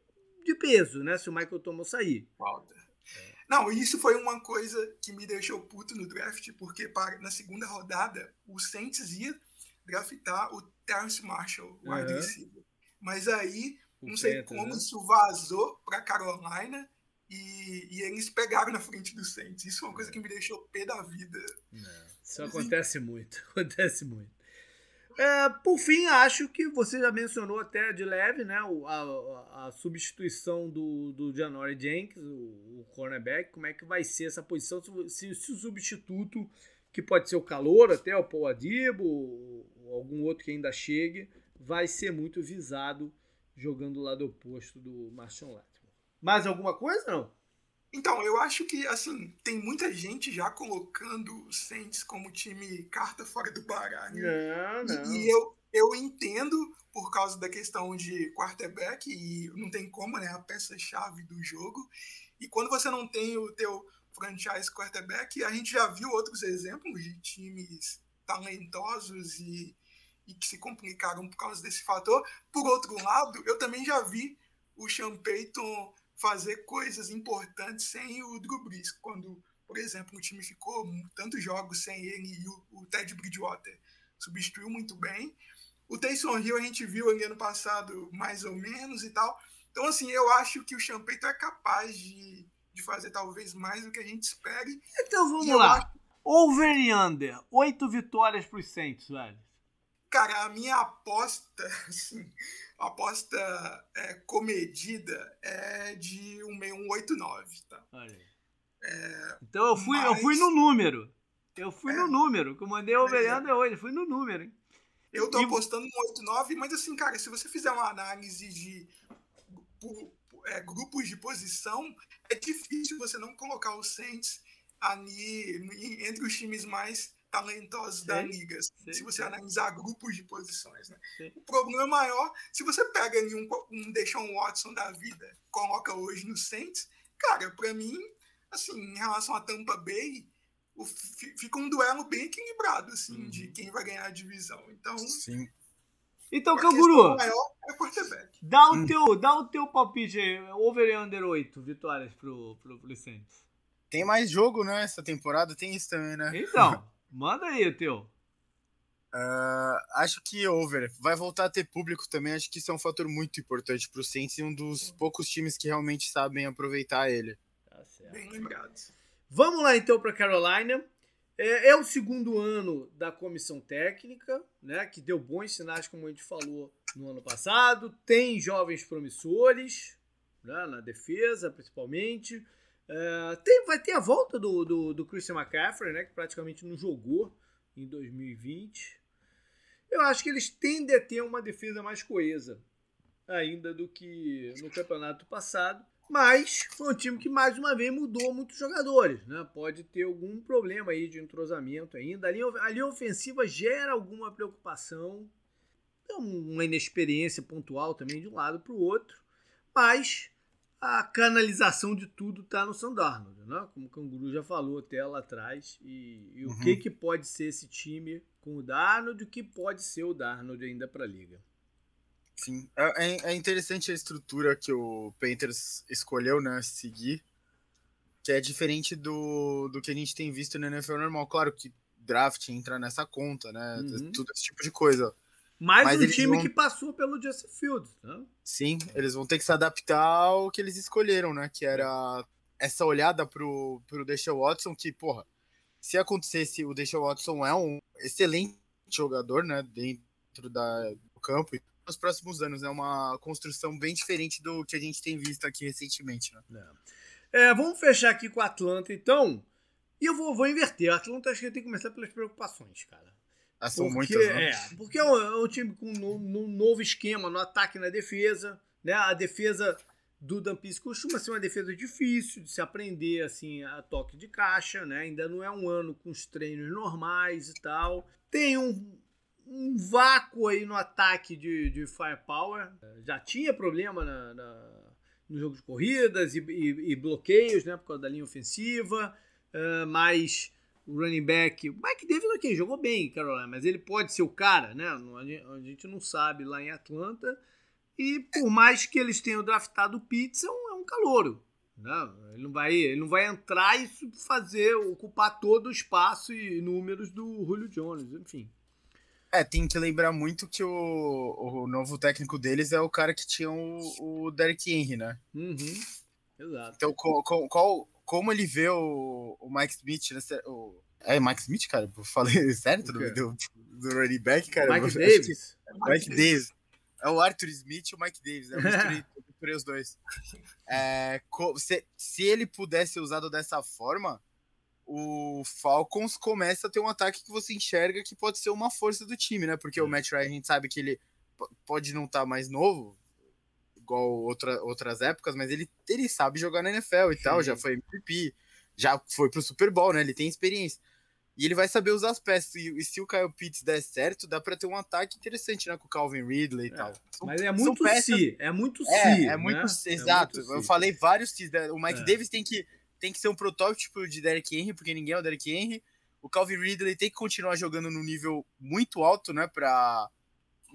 de peso, né? Se o Michael Thomas sair. Falta. É. Não, isso foi uma coisa que me deixou puto no draft, porque para, na segunda rodada o Saints ia draftar o Terrence Marshall, o wide receiver. Mas aí, o não sei como, né? isso vazou para Carolina e, e, eles pegaram na frente do Saints. Isso é uma coisa que me deixou pé da vida. Não. Isso acontece muito, acontece muito. É, por fim, acho que você já mencionou até de leve, né? A, a substituição do, do Janory Jenkins, o, o cornerback, como é que vai ser essa posição se, se, o substituto que pode ser o calor até, o Paul Adibo, ou algum outro que ainda chegue, vai ser muito visado jogando do lado oposto do Marshall Latimore. Mais alguma coisa, não? Então, eu acho que, assim, tem muita gente já colocando o Saints como time carta fora do baralho. Não, não. E eu, eu entendo por causa da questão de quarterback e não tem como, né? A peça-chave do jogo. E quando você não tem o teu franchise quarterback, a gente já viu outros exemplos de times talentosos e, e que se complicaram por causa desse fator. Por outro lado, eu também já vi o Sean Payton fazer coisas importantes sem o Drew Brees, quando, por exemplo, o time ficou tantos jogos sem ele e o, o Ted Bridgewater substituiu muito bem. O Taysom Hill a gente viu ali ano passado mais ou menos e tal. Então, assim, eu acho que o Champeito é capaz de, de fazer talvez mais do que a gente espere. Então vamos lá. Acho... Over e under. Oito vitórias para os Saints, velho. Cara, a minha aposta, assim, aposta é, comedida é de um meio um 8-9, tá? É, então eu fui, mas... eu fui no número. Eu fui é, no número. Que eu mandei over e under hoje. Fui no número, hein? Eu tô e... apostando no 8-9, mas assim, cara, se você fizer uma análise de por, é, grupos de posição, é difícil você não colocar o Saints ali entre os times mais talentosos sim, da liga, sim, se você sim. analisar grupos de posições. Né? O problema maior, se você pega ali um, um Deshaun Watson da vida, coloca hoje no Saints, cara, para mim, assim, em relação a Tampa Bay, o, fica um duelo bem equilibrado, assim, uhum. de quem vai ganhar a divisão. Então, Sim. Então, Canguru, é dá, o hum. teu, dá o teu palpite aí, over e under 8 vitórias pro, pro, pro Saints. Tem mais jogo, né? Essa temporada tem isso também, né? Então, manda aí o teu. Uh, acho que over. Vai voltar a ter público também. Acho que isso é um fator muito importante pro Saints e um dos poucos times que realmente sabem aproveitar ele. Tá certo. Bem lembrado. Vamos lá então para Carolina. É, é, o segundo ano da comissão técnica, né, que deu bons sinais, como a gente falou no ano passado. Tem jovens promissores, né, na defesa, principalmente. É, tem, vai ter a volta do, do, do Christian McCaffrey, né, que praticamente não jogou em 2020. Eu acho que eles tendem a ter uma defesa mais coesa ainda do que no campeonato passado. Mas foi um time que mais uma vez mudou muitos jogadores, né? Pode ter algum problema aí de entrosamento ainda. A linha, a linha ofensiva gera alguma preocupação, é uma inexperiência pontual também de um lado para o outro, mas a canalização de tudo está no Sandarnold, né? Como o Canguru já falou até lá atrás. E, e o uhum. que, que pode ser esse time com o Darnold e o que pode ser o Darnold ainda para a liga. Sim, é, é, é interessante a estrutura que o Panthers escolheu, né, seguir, que é diferente do, do que a gente tem visto no NFL normal. Claro que draft entra nessa conta, né, uhum. tudo esse tipo de coisa. Mais Mas um time vão... que passou pelo Justin Fields, né? Sim, eles vão ter que se adaptar ao que eles escolheram, né, que era essa olhada pro, pro Deshaun Watson, que, porra, se acontecesse, o Deshaun Watson é um excelente jogador, né, dentro da, do campo nos próximos anos. É né? uma construção bem diferente do que a gente tem visto aqui recentemente. Né? É. É, vamos fechar aqui com o Atlanta, então. E eu vou, vou inverter. O Atlanta acho que tem que começar pelas preocupações, cara. São porque, muitas, né? É, porque é um, é um time com um, um, novo esquema no ataque e na defesa. Né? A defesa do Dampis costuma ser uma defesa difícil de se aprender assim a toque de caixa, né? Ainda não é um ano com os treinos normais e tal. Tem um, um vácuo aí no ataque de, de firepower. Já tinha problema na, na no jogo de corridas e, e, e, bloqueios, né, por causa da linha ofensiva, uh, mas o running back, o Mike Davis ok, jogou bem, Carolina, mas ele pode ser o cara, né, a gente não sabe lá em Atlanta, e por mais que eles tenham draftado o Pitts, é um, é um calouro, né, ele não vai, ele não vai entrar e fazer, ocupar todo o espaço e números do Julio Jones, enfim. É, tem que lembrar muito que o, o novo técnico deles é o cara que tinha o, o Derek Henry, né? Uhum. Exato. Então, qual, qual, como ele vê o, o Mike Smith, né? O, é Mike Smith, cara? Eu falei sério, do, do, do running back, cara? Mike Davis. É Mike Davis. É o Arthur Smith e o Mike Davis. Né? Eu misturei, misturei os dois. É, se, se ele pudesse ser usado dessa forma, o Falcons começa a ter um ataque que você enxerga que pode ser uma força do time, né? Porque o Matt Ryan a gente sabe que ele pode não estar tá mais novo, igual outra, outras épocas, mas ele, ele sabe jogar na NFL e Sim. tal, já foi MVP, já foi pro Super Bowl, né? Ele tem experiência. E ele vai saber usar as peças. E, se o Kyle Pitts der certo, dá para ter um ataque interessante, né? Com o Calvin Ridley e é, tal. São, mas é muito peças... si, é muito si. É, é muito, né? exato. É muito eu si. falei vários si. Né? O Mike é. Davis tem que, tem que ser um protótipo de Derrick Henry, porque ninguém é o Derrick Henry. O Calvin Ridley tem que continuar jogando no nível muito alto, né? Pra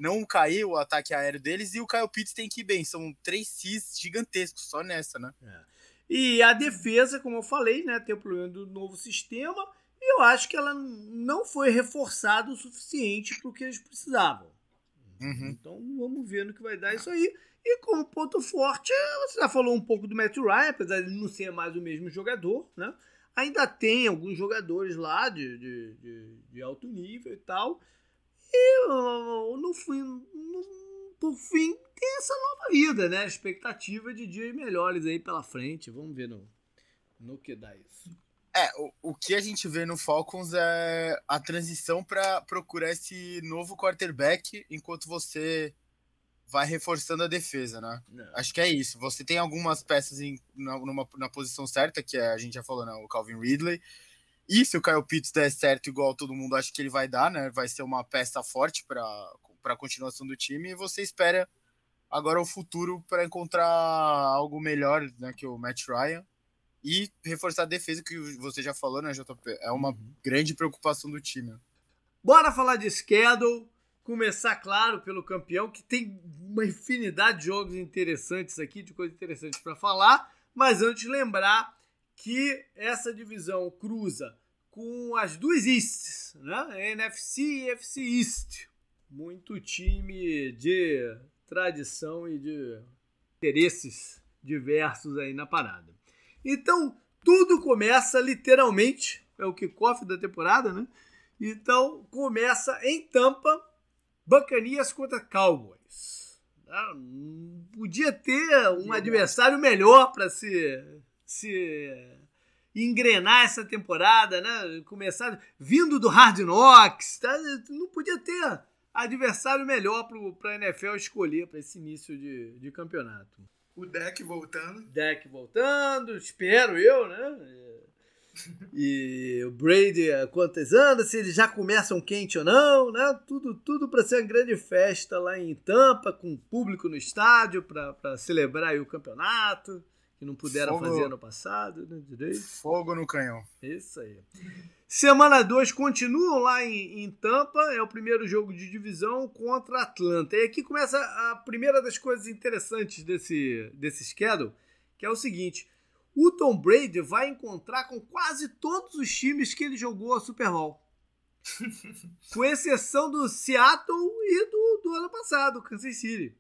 não cair o ataque aéreo deles. E o Kyle Pitts tem que ir bem. São três Cs gigantescos só nessa, né? É. E a defesa, como eu falei, né? Tem o problema do novo sistema e eu acho que ela não foi reforçada o suficiente para o que eles precisavam. Uhum. Então vamos ver no que vai dar isso aí. E como ponto forte, você já falou um pouco do Matt Ryan, apesar de não ser mais o mesmo jogador, né? Ainda tem alguns jogadores lá de, de, de, de alto nível e tal. E no fim, no, por fim, tem essa nova vida, né? Expectativa de dias melhores aí pela frente. Vamos ver no, no que dá isso. É, o, o que a gente vê no Falcons é a transição para procurar esse novo quarterback enquanto você vai reforçando a defesa, né? Não. Acho que é isso. Você tem algumas peças em, na, numa, na posição certa, que é, a gente já falou, né? O Calvin Ridley. E se o Kyle Pitts der certo, igual todo mundo acha que ele vai dar, né? Vai ser uma peça forte para a continuação do time. E você espera agora o futuro para encontrar algo melhor né, que o Matt Ryan e reforçar a defesa, que você já falou, né, JP? É uma uhum. grande preocupação do time. Bora falar de schedule. Começar, claro, pelo campeão, que tem uma infinidade de jogos interessantes aqui, de coisas interessantes para falar. Mas antes, lembrar que essa divisão cruza com as duas Easts, né? NFC e FC East. Muito time de tradição e de interesses diversos aí na parada. Então, tudo começa literalmente, é o kickoff da temporada, né? Então, começa em Tampa, Bacanias contra Cowboys. Ah, podia ter um adversário melhor para se, se engrenar essa temporada, né? Começar vindo do Hard Knocks, tá? não podia ter adversário melhor para a NFL escolher para esse início de, de campeonato. O deck voltando. Deck voltando, espero eu, né? E o Brady, quantas anos, se eles já começam quente ou não, né? Tudo, tudo para ser uma grande festa lá em Tampa, com público no estádio para celebrar o campeonato, que não puderam Fogo. fazer ano passado, né? Direito. Fogo no canhão. Isso aí. Semana 2 continuam lá em, em, Tampa, é o primeiro jogo de divisão contra Atlanta. E aqui começa a primeira das coisas interessantes desse, desse schedule, que é o seguinte: o Tom Brady vai encontrar com quase todos os times que ele jogou a Super Bowl. com exceção do Seattle e do, do ano passado, Kansas City.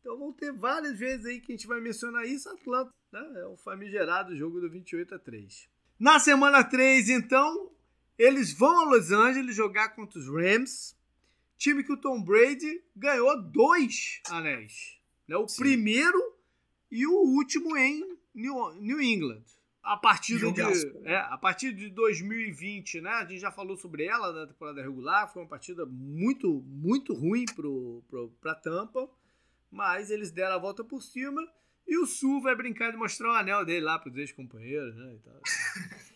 Então vão ter várias vezes aí que a gente vai mencionar isso, Atlanta. Né? É o famigerado jogo do 28 a 3. Na semana 3, então, eles vão a Los Angeles jogar contra os Rams, time que o Tom Brady ganhou dois anéis. Né? O Sim. primeiro e o último em New, England. A partir, de, é, a partir de 2020, né? A gente já falou sobre ela na temporada regular. Foi uma partida muito, muito ruim para Tampa. Mas eles deram a volta por cima. E o Sul vai brincar de mostrar o anel dele lá para os ex-companheiros, né?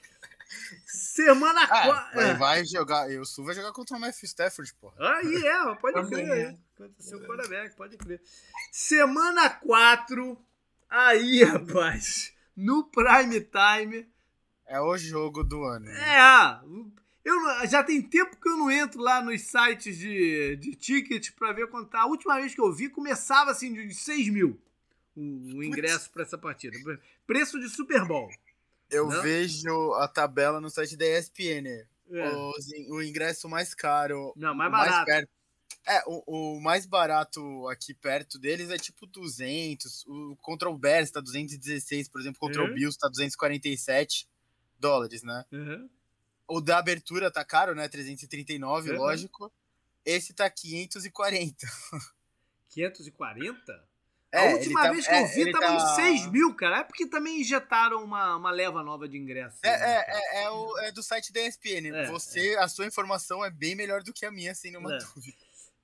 Semana 4. É, vai jogar. E o Sul vai jogar contra o Matthew Stafford, porra. Aí é, pode crer. Aí. Contra seu quarterback, pode crer. Semana 4. Aí, rapaz. No prime time. É o jogo do ano. Né? É. Eu, já tem tempo que eu não entro lá nos sites de, de ticket para ver quanto tá. A última vez que eu vi começava assim de 6 mil o, o ingresso para essa partida. Preço de Super Bowl. Eu não? vejo a tabela no site da ESPN. É. o ingresso mais caro. Não, mais barato. Mais perto, é, o, o, mais barato aqui perto deles é tipo 200. O contra o Bears tá 216, por exemplo, contra uhum. o Bills tá 247 dólares, né? Uhum. O da abertura tá caro, né? 339, uhum. lógico. Esse tá 540. 540? É, a última tá, vez que eu é, vi tava tá... uns 6 mil, cara. É porque também injetaram uma, uma leva nova de ingressos. É, né, é, é, é, o, é, do site da ESPN. É, Você, a sua informação é bem melhor do que a minha, sem nenhuma dúvida.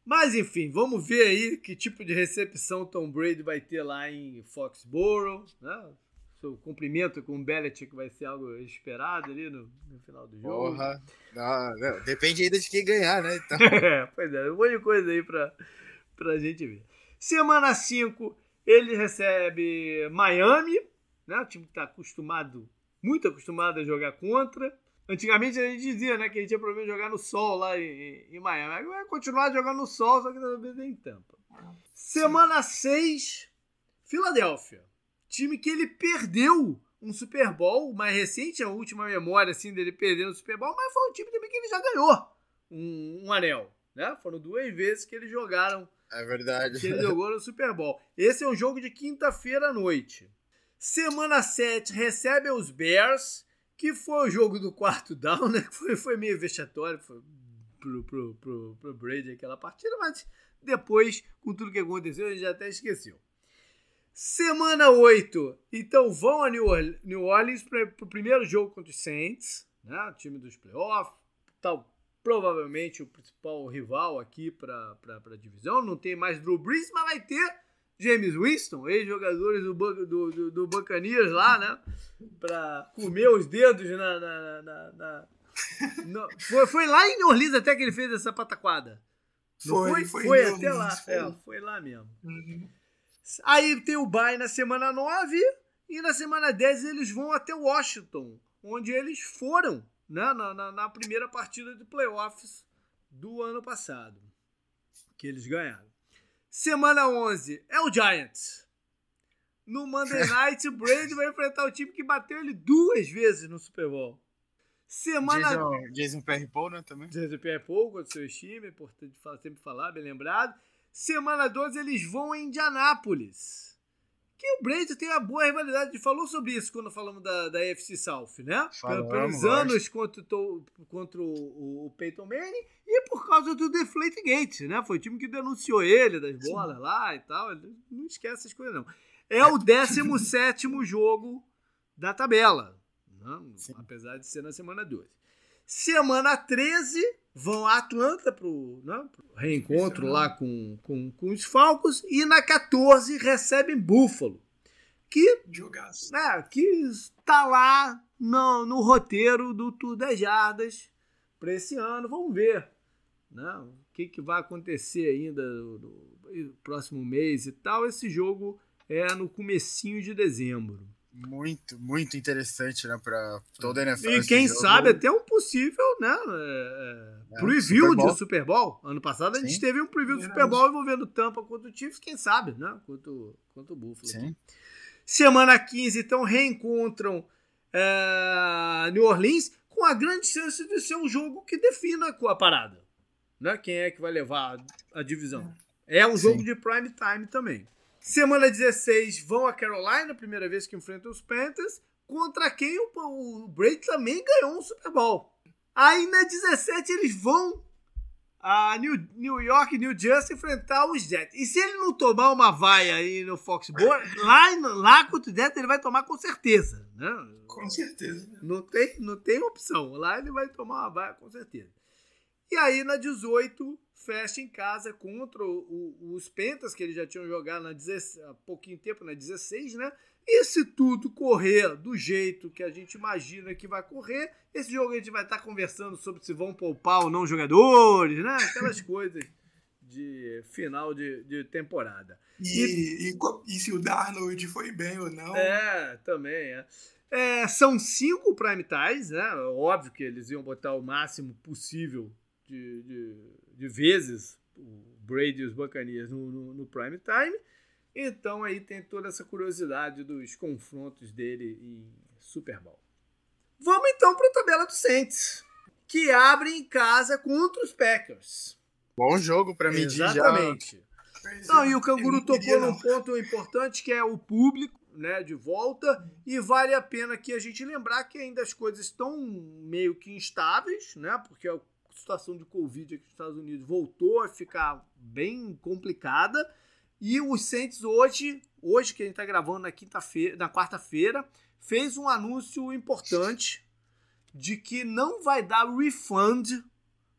Mas enfim, vamos ver aí que tipo de recepção Tom Brady vai ter lá em Foxborough, né? Seu cumprimento com o Belichick vai ser algo esperado ali no, no final do jogo. Porra. Não, não, depende ainda de quem ganhar, né? Então... é, pois é, um monte de coisa aí pra, pra gente ver. Semana 5, ele recebe Miami, né? O time que está acostumado, muito acostumado a jogar contra. Antigamente a gente dizia, né, que a gente tinha problema de jogar no sol lá em, em Miami. Vai continuar jogando no sol, só que talvez em Tampa. Semana 6, Filadélfia. Time que ele perdeu um Super Bowl mais recente, a última memória assim dele perdendo o Super Bowl, mas foi um time também que ele já ganhou um, um anel. Né? Foram duas vezes que eles jogaram é verdade. Que ele jogou no Super Bowl. Esse é um jogo de quinta-feira à noite. Semana 7 recebe os Bears, que foi o jogo do quarto down, né? Foi, foi meio vexatório foi pro, pro, pro, pro Brady aquela partida, mas depois, com tudo que aconteceu, a gente já até esqueceu. Semana 8, então vão a New Orleans para o primeiro jogo contra os Saints, né? o time dos playoffs, tal, provavelmente o principal rival aqui para a divisão. Não tem mais Drew Brees, mas vai ter James Winston, ex-jogadores do, do, do, do Buccaneers lá, né? Para comer os dedos na. na, na, na no, foi, foi lá em New Orleans até que ele fez essa pataquada. Foi, foi, foi, foi até lá. Foi. É, foi lá mesmo. Uhum. Aí tem o bye na semana 9 e na semana 10 eles vão até Washington, onde eles foram né, na, na, na primeira partida de playoffs do ano passado, que eles ganharam. Semana 11 é o Giants. No Monday Night, o Brady vai enfrentar o time que bateu ele duas vezes no Super Bowl. Semana. Jason, Jason Pierre-Paul, né, também? Jason Pierre-Paul contra o seu time, é importante sempre falar, bem lembrado. Semana 12, eles vão em Indianápolis que o Brady tem uma boa rivalidade. Falou sobre isso quando falamos da, da FC South, né? Falamos, Pelos anos contra, contra o, o Peyton Manning e por causa do Deflate Gate, né? Foi o time que denunciou ele das bolas Sim. lá e tal. Não esquece essas coisas, não. É o 17 jogo da tabela, né? apesar de ser na semana 12. Semana 13, vão a Atlanta pro, né, pro reencontro lá com, com, com os Falcons e na 14 recebem Buffalo. Que, né, que está lá no, no roteiro do Tour das Jardas para esse ano. Vamos ver né, o que, que vai acontecer ainda no, no próximo mês e tal. Esse jogo é no comecinho de dezembro muito, muito interessante, né, para toda a NFL. E quem jogo. sabe até um possível, né, é, é, é preview Super de Super Bowl. Ano passado a gente Sim. teve um preview do Super Bowl envolvendo Tampa contra o Chiefs, quem sabe, né, contra, contra o Buffalo. Sim. Semana 15, então, reencontram é, New Orleans com a grande chance de ser um jogo que defina a parada. Né? Quem é que vai levar a divisão. É um jogo Sim. de prime time também. Semana 16 vão a Carolina, primeira vez que enfrentam os Panthers, contra quem o, o Brady também ganhou um Super Bowl. Aí na 17 eles vão a New, New York, New Jersey enfrentar os Jets. E se ele não tomar uma vaia aí no Foxborough, lá, lá contra o Jets ele vai tomar com certeza. Né? Com certeza. Não tem, não tem opção. Lá ele vai tomar uma vaia com certeza. E aí na 18 fecha em casa contra o, o, os Pentas, que eles já tinham jogado na 16, há pouquinho tempo, na 16, né? E se tudo correr do jeito que a gente imagina que vai correr, esse jogo a gente vai estar conversando sobre se vão poupar ou não jogadores, né? Aquelas coisas de final de, de temporada. E, e, e, se o Darnold foi bem ou não. É, também é. é são cinco prime né? Óbvio que eles iam botar o máximo possível de, de de vezes o Brady e os Buccaneers no, no, no, prime time. Então aí tem toda essa curiosidade dos confrontos dele em Super Bowl. Vamos então para a tabela do Saints, que abre em casa contra os Packers. Bom jogo para medir Exatamente. já. Não, e o Canguru tocou num ponto importante que é o público, né, de volta, e vale a pena que a gente lembrar que ainda as coisas estão meio que instáveis, né, porque é o situação de Covid aqui nos Estados Unidos voltou a ficar bem complicada. E o Saints hoje, hoje que a gente está gravando na quinta-feira, na quarta-feira, fez um anúncio importante de que não vai dar refund,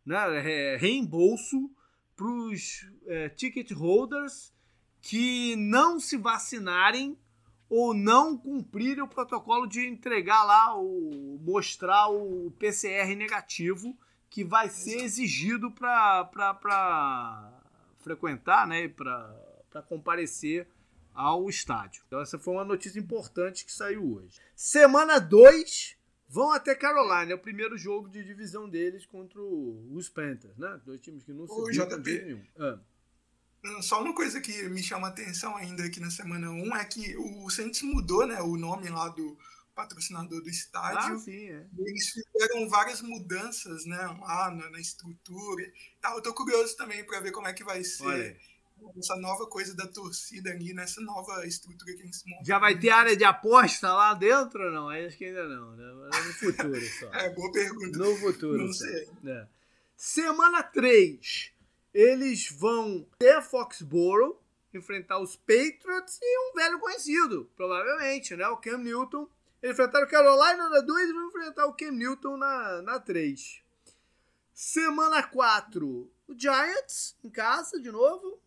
né, reembolso para os é, ticket holders que não se vacinarem ou não cumprirem o protocolo de entregar lá, o, mostrar o PCR negativo que vai ser exigido para frequentar, né, para comparecer ao estádio. Então essa foi uma notícia importante que saiu hoje. Semana 2 vão até Carolina, é o primeiro jogo de divisão deles contra os Panthers, né? Dois times que não de nenhum. Ah. Só uma coisa que me chama a atenção ainda aqui na semana 1 um é que o Saints mudou né, o nome lá do patrocinador do estádio. Ah, sim, é. Eles fizeram várias mudanças né, lá na, na estrutura. Tá, eu tô curioso também para ver como é que vai ser essa nova coisa da torcida ali, nessa nova estrutura que eles montam. Já vai ter área de aposta lá dentro ou não? Acho que ainda não, né? No futuro só. é, boa pergunta. No futuro. Não sei. É. Semana 3 eles vão ter Foxborough, enfrentar os Patriots e um velho conhecido, provavelmente, né? O Cam Newton. Eles enfrentaram o Carolina na 2 e vão enfrentar o Cam Newton na, na 3. Semana 4, o Giants em casa de novo.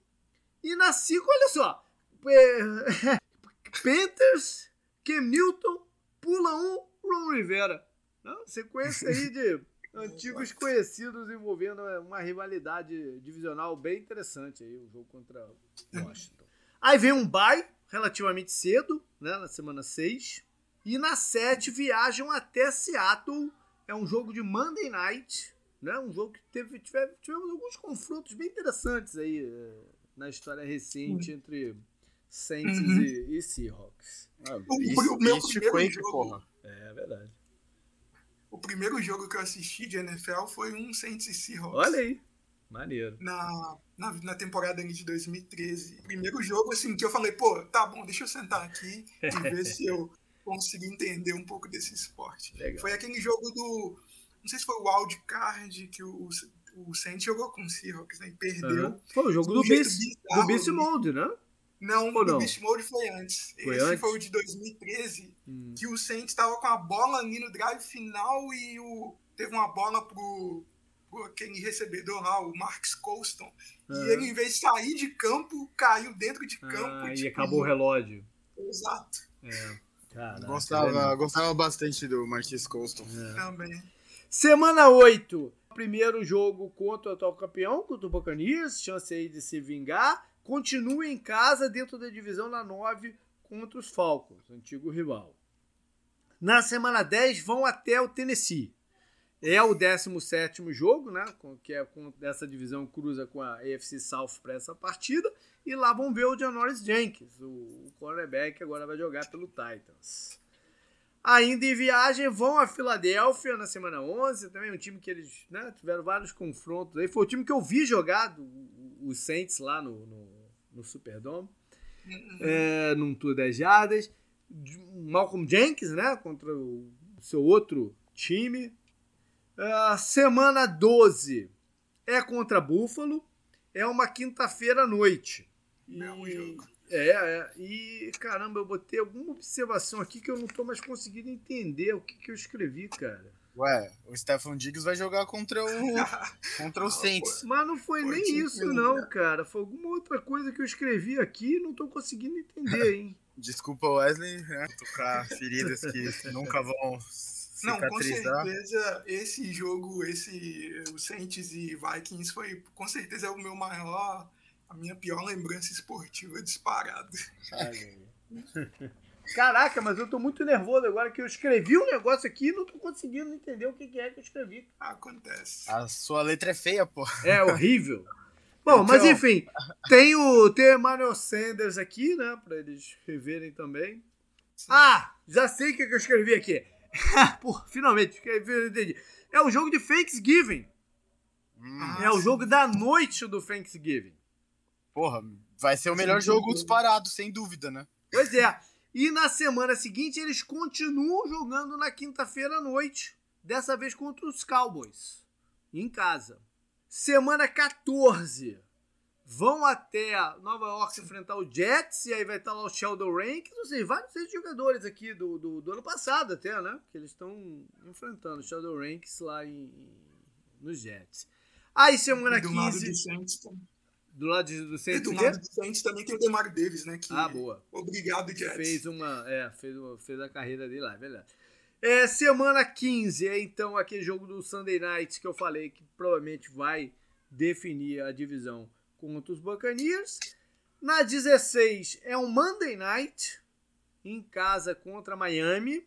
E na 5, olha só. Panthers, Cam Newton, pula um, Ron Rivera. Não, sequência aí de antigos conhecidos envolvendo uma rivalidade divisional bem interessante aí, o jogo contra Washington. Aí vem um bye relativamente cedo, né, na semana 6. E na 7 viajam até Seattle. É um jogo de Monday Night, né? Um jogo que teve, tivemos, tivemos alguns confrontos bem interessantes aí é, na história recente uhum. entre Saints uhum. e, e, Seahawks. Ah, o, o, o meu primeiro jogo, porra. É verdade. O primeiro jogo que eu assisti de NFL foi um Saints e Seahawks. Olha aí. Maneiro. Na, na, na, temporada de 2013. Primeiro jogo, assim, que eu falei, pô, tá bom, deixa eu sentar aqui e ver se eu consigo entender um pouco desse esporte. Legal. Foi aquele jogo do. Não sei se foi o Wild Card que o, o Saints jogou com o Seahawks, né? E perdeu. Uhum. Foi o jogo do Beast, do Beast Mode, né? Não, Ou o não? Beast Mode foi antes. Foi Esse antes? foi o de 2013, hum. que o Saints estava com a bola ali no drive final e o, teve uma bola pro, pro aquele recebedor lá, o Marcus Colston. E ele, em vez de sair de campo, caiu dentro de campo. Ah, tipo, e acabou o relógio. Exato. É. Caraca, gostava, é gostava bastante do Marquis Colston. É. Também. Semana 8. Primeiro jogo contra o atual campeão, contra o Buccaneers. Chance aí de se vingar continua em casa dentro da divisão na 9 contra os Falcons, antigo rival. Na semana 10 vão até o Tennessee. É o 17 jogo, né? Que é dessa divisão cruza com a AFC South para essa partida. E lá vão ver o Janoris Jenkins, o cornerback, agora vai jogar pelo Titans. Ainda em viagem, vão a Filadélfia na semana 11, também um time que eles né, tiveram vários confrontos. Aí foi o time que eu vi jogar, os Saints lá no, no, no Superdome, uhum. é, num tour das jardas. Malcolm Jenkins, né, contra o seu outro time. Uh, semana 12 é contra Buffalo. É uma quinta-feira à noite. E, jogo. É, é, e caramba, eu botei alguma observação aqui que eu não tô mais conseguindo entender o que, que eu escrevi, cara. Ué, o Stefan Diggs vai jogar contra o contra o Saints. Mas não foi nem isso não, cara. Foi alguma outra coisa que eu escrevi aqui e não tô conseguindo entender, hein. Desculpa, Wesley, né? Tocar feridas que nunca vão não, com certeza esse jogo, esse o Saints e Vikings foi com certeza é o meu maior a minha pior lembrança esportiva disparada. Caraca, mas eu tô muito nervoso agora que eu escrevi um negócio aqui e não tô conseguindo entender o que é que eu escrevi. Acontece. A sua letra é feia, pô. É horrível. Bom, então... mas enfim, tem o, tem o Emmanuel Sanders aqui, né, pra eles reverem também. Sim. Ah, já sei o que eu escrevi aqui. Pô, finalmente, entendi. É o jogo de Thanksgiving. Hum. É o jogo da noite do Thanksgiving. Porra, vai ser o melhor jogo disparado, sem dúvida, né? Pois é. E na semana seguinte eles continuam jogando na quinta-feira à noite, dessa vez contra os Cowboys, em casa. Semana 14 vão até Nova York enfrentar o Jets, e aí vai estar lá o Sheldon Rankins, ou seja, vários jogadores aqui do, do, do, ano passado até, né? Que eles estão enfrentando o Sheldon Rankins lá em, nos Jets. Aí semana do 15. Lado do, Saints, do lado do Saints. E do lado do Saints também tem o Demar Davis, né? Que, ah, boa. Obrigado, Jets. Fez uma. É, fez, fez a carreira dele lá, é verdade. É, semana 15 é então aquele jogo do Sunday Night que eu falei que provavelmente vai definir a divisão contra os Buccaneers. Na 16 é um Monday Night em casa contra Miami.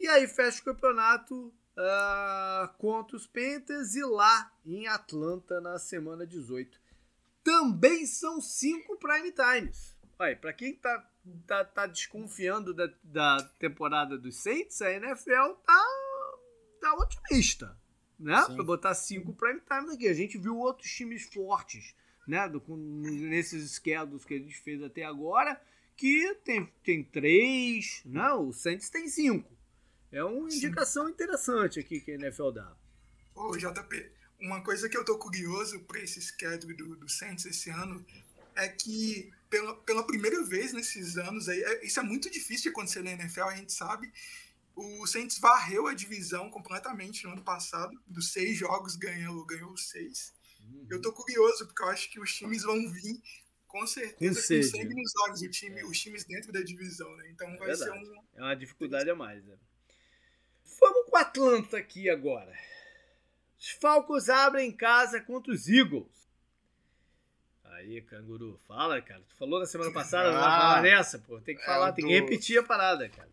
E aí fecha o campeonato uh, contra os Panthers e lá em Atlanta na semana 18. Também são cinco prime times. Olha, para quem tá, tá, tá desconfiando da, da temporada dos Saints, a NFL tá, tá otimista, né? Para botar cinco prime times aqui. A gente viu outros times fortes, né? Do, nesses schedules que a gente fez até agora, que tem, tem três, não, né? o Saints tem cinco. É uma indicação Sim. interessante aqui que a NFL dá. Ô, JP, uma coisa que eu tô curioso para esse schedule do, do Saints esse ano é que pela, pela primeira vez nesses anos aí, é, isso é muito difícil de acontecer na NFL, a gente sabe. O Saints varreu a divisão completamente no ano passado, dos seis jogos ganhou, ganhou seis. Uhum. Eu tô curioso, porque eu acho que os times vão vir com certeza com sangue nos olhos, o time, é. os times dentro da divisão, né? Então é vai verdade. ser um. É uma dificuldade a mais, né? Vamos com o Atlanta aqui agora. Os Falcons abrem casa contra os Eagles. Aí, canguru, fala, cara. Tu falou na semana passada, ah, não vai falar nessa, pô. Tem que é falar, é tem do... que repetir a parada, cara.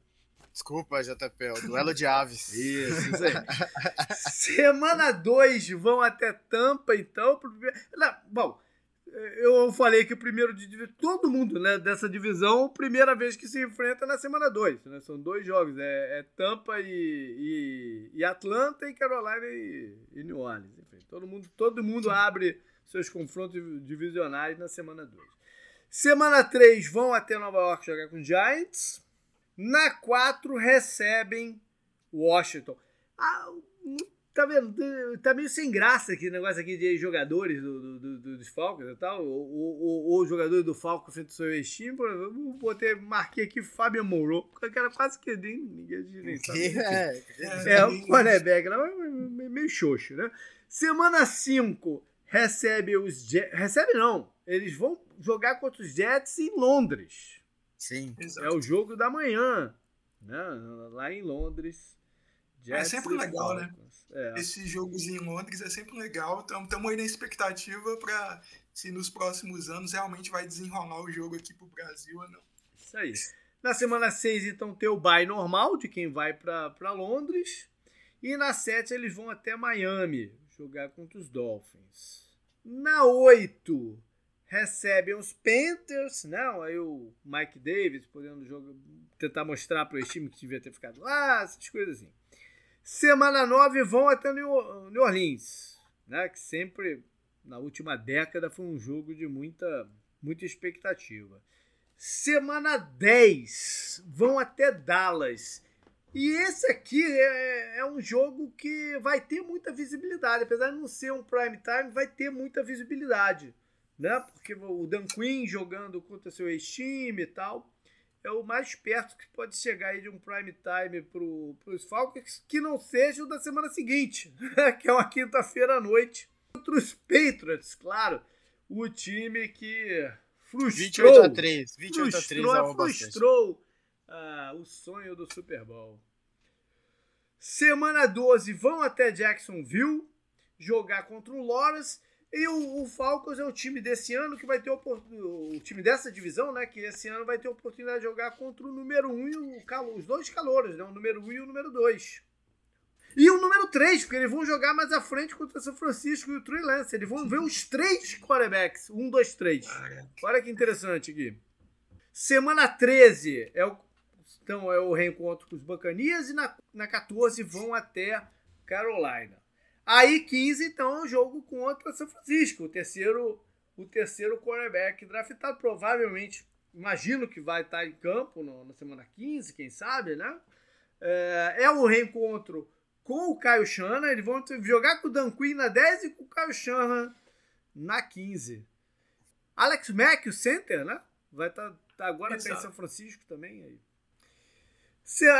Desculpa, JP, o duelo de aves. Isso, isso aí. semana 2 vão até Tampa, então. Não, bom, eu falei que o primeiro de todo mundo né, dessa divisão, primeira vez que se enfrenta na semana 2. Né? São dois jogos, é, é Tampa e, e, e, Atlanta e Carolina e, e New Orleans. Enfim, todo mundo, todo mundo abre seus confrontos divisionais na semana 2. Semana 3 vão até Nova York jogar com Giants. Na 4 recebem Washington. Ah, tá vendo? Tá meio sem graça aqui o negócio aqui de jogadores do, do, do, dos Falcons e tal. Ou, o jogador do Falcons frente ao seu time. Eu botei, marquei aqui Fábio Moreau, porque era quase que nem, ninguém nem sabe. É, é, é o cornerback meio xoxo, né? Semana 5 recebe os Jets. Recebe não. Eles vão jogar contra os Jets em Londres. Sim. É o jogo da manhã. Né? Lá em Londres. É Jets é sempre legal, né? É. Esses jogos em Londres é sempre legal. Estamos aí na expectativa para se nos próximos anos realmente vai desenrolar o jogo aqui pro Brasil ou não. Isso aí. Na semana 6, então, tem o bye normal de quem vai para Londres. E na 7 eles vão até Miami jogar contra os Dolphins. Na 8 recebem os Panthers, não, aí o Mike Davis podendo jogar, tentar mostrar para o time que devia ter ficado lá, essas coisas assim. Semana 9 vão até New Orleans, né? Que sempre na última década foi um jogo de muita, muita expectativa. Semana 10 vão até Dallas. E esse aqui é, é, um jogo que vai ter muita visibilidade, apesar de não ser um prime time, vai ter muita visibilidade, né? Porque o Dan Quinn jogando contra seu ex-time e tal é o mais perto que pode chegar aí de um prime time para os Falcons, que não seja o da semana seguinte, que é uma quinta-feira à noite. Contra os Patriots, claro, o time que frustrou. 28 a 3. 28 frustrou, a 3 frustrou ah, o sonho do Super Bowl. Semana 12 vão até Jacksonville jogar contra o Lawrence e o, o, Falcons é o time desse ano que vai ter o time dessa divisão, né? Que esse ano vai ter a oportunidade de jogar contra o número 1 um e o calo, os dois calouros, né? O número 1 um e o número 2. E o número 3, porque eles vão jogar mais à frente contra o São Francisco e o Trey Lance. Eles vão ver os três quarterbacks. 1, 2, 3. Olha que interessante aqui. Semana 13 é o, então, é o reencontro com os Bacanias e na, na 14 vão até Carolina. Aí 15, então, é um jogo contra São Francisco, o terceiro, o terceiro cornerback draftado. Provavelmente, imagino que vai estar em campo no, na semana 15, quem sabe, né? É, é um reencontro com o Caio Shanahan. Eles vão jogar com o Dan Quinn na 10 e com o Caio Shanahan na 15. Alex Mack, o center, né? Vai estar tá, tá agora tá em São Francisco também. Aí.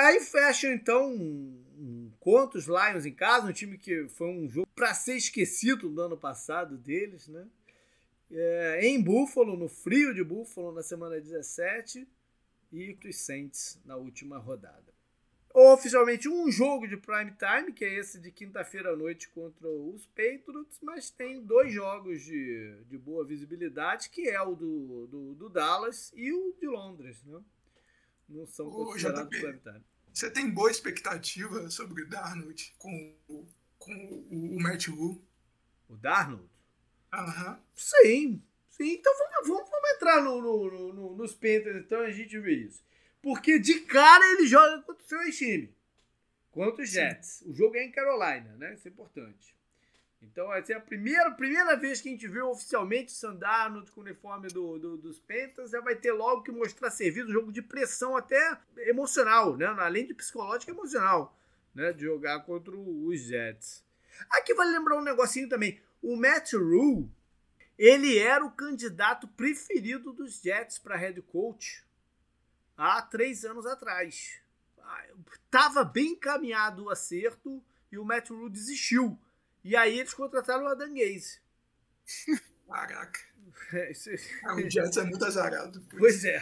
Aí fecha então um, contra os Lions em casa, um time que foi um jogo para ser esquecido do ano passado deles, né? É, em Buffalo, no frio de Buffalo, na semana 17, e os Saints na última rodada. Oficialmente um jogo de prime time, que é esse de quinta-feira à noite contra os Patriots, mas tem dois jogos de, de boa visibilidade, que é o do, do, do Dallas e o de Londres, né? Não são considerados time. Você tem boa expectativa sobre o Darnold com, com o, o Matt Wu? O Darnold? Aham. Uhum. Sim, sim. Então vamos, vamos, vamos entrar no, no, no, nos Panthers, então a gente vê isso. Porque de cara ele joga contra o seu time. Contra os Jets. Sim. O jogo é em Carolina, né? Isso é importante. Então vai ser a primeira, primeira vez que a gente vê oficialmente o Sandarno com o uniforme do, do, dos Pentas. Já vai ter logo que mostrar serviço, um jogo de pressão até emocional, né? Além de psicológico, emocional, né? De jogar contra os Jets. Aqui vale lembrar um negocinho também. O Matt Rule, ele era o candidato preferido dos Jets para head coach há três anos atrás. Ah, tava bem encaminhado o acerto e o Matt Rule desistiu. E aí eles contrataram o Adam Gaze. Caraca. É, o Jets é muito azarado. Pois é.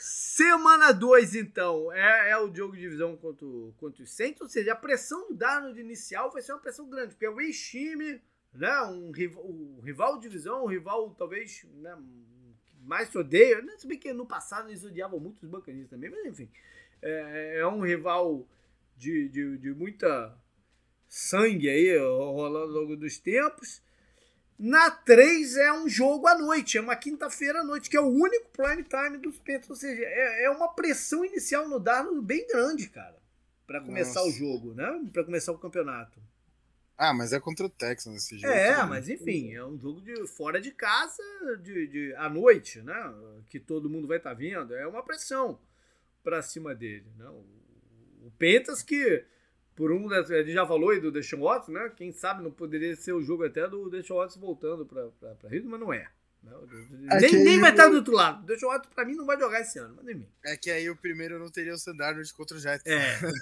Semana 2, então, é, é, o jogo de divisão contra, contra o Saints, ou seja, a pressão do Darnold inicial vai ser uma pressão grande, porque é o ex-time, né, um, rival, um rival de divisão, um rival talvez né, mais se odeia, né, se bem que no passado eles odiavam muito os bancanistas também, mas enfim, é, é um rival de, de, de muita sangue aí rolando ao longo dos tempos. Na 3 é um jogo à noite, é uma quinta-feira à noite, que é o único prime time dos Panthers. Ou seja, é, é uma pressão inicial no Darnold bem grande, cara, para começar Nossa. o jogo, né? Para começar o campeonato. Ah, mas é contra o Texans esse jogo. É, também. mas enfim, é um jogo de fora de casa, de, de à noite, né? Que todo mundo vai estar tá vendo. É uma pressão para cima dele, né? O, o Pentas que por um, a gente já falou aí do Deshaun Watson, né? Quem sabe não poderia ser o jogo até do Deshaun Watson voltando para Rio, mas não é. é nem, nem vai estar do outro lado. O Deshaun Watson pra mim não vai jogar esse ano, mas nem É que aí o primeiro não teria o Sandarnold contra o Jets. É,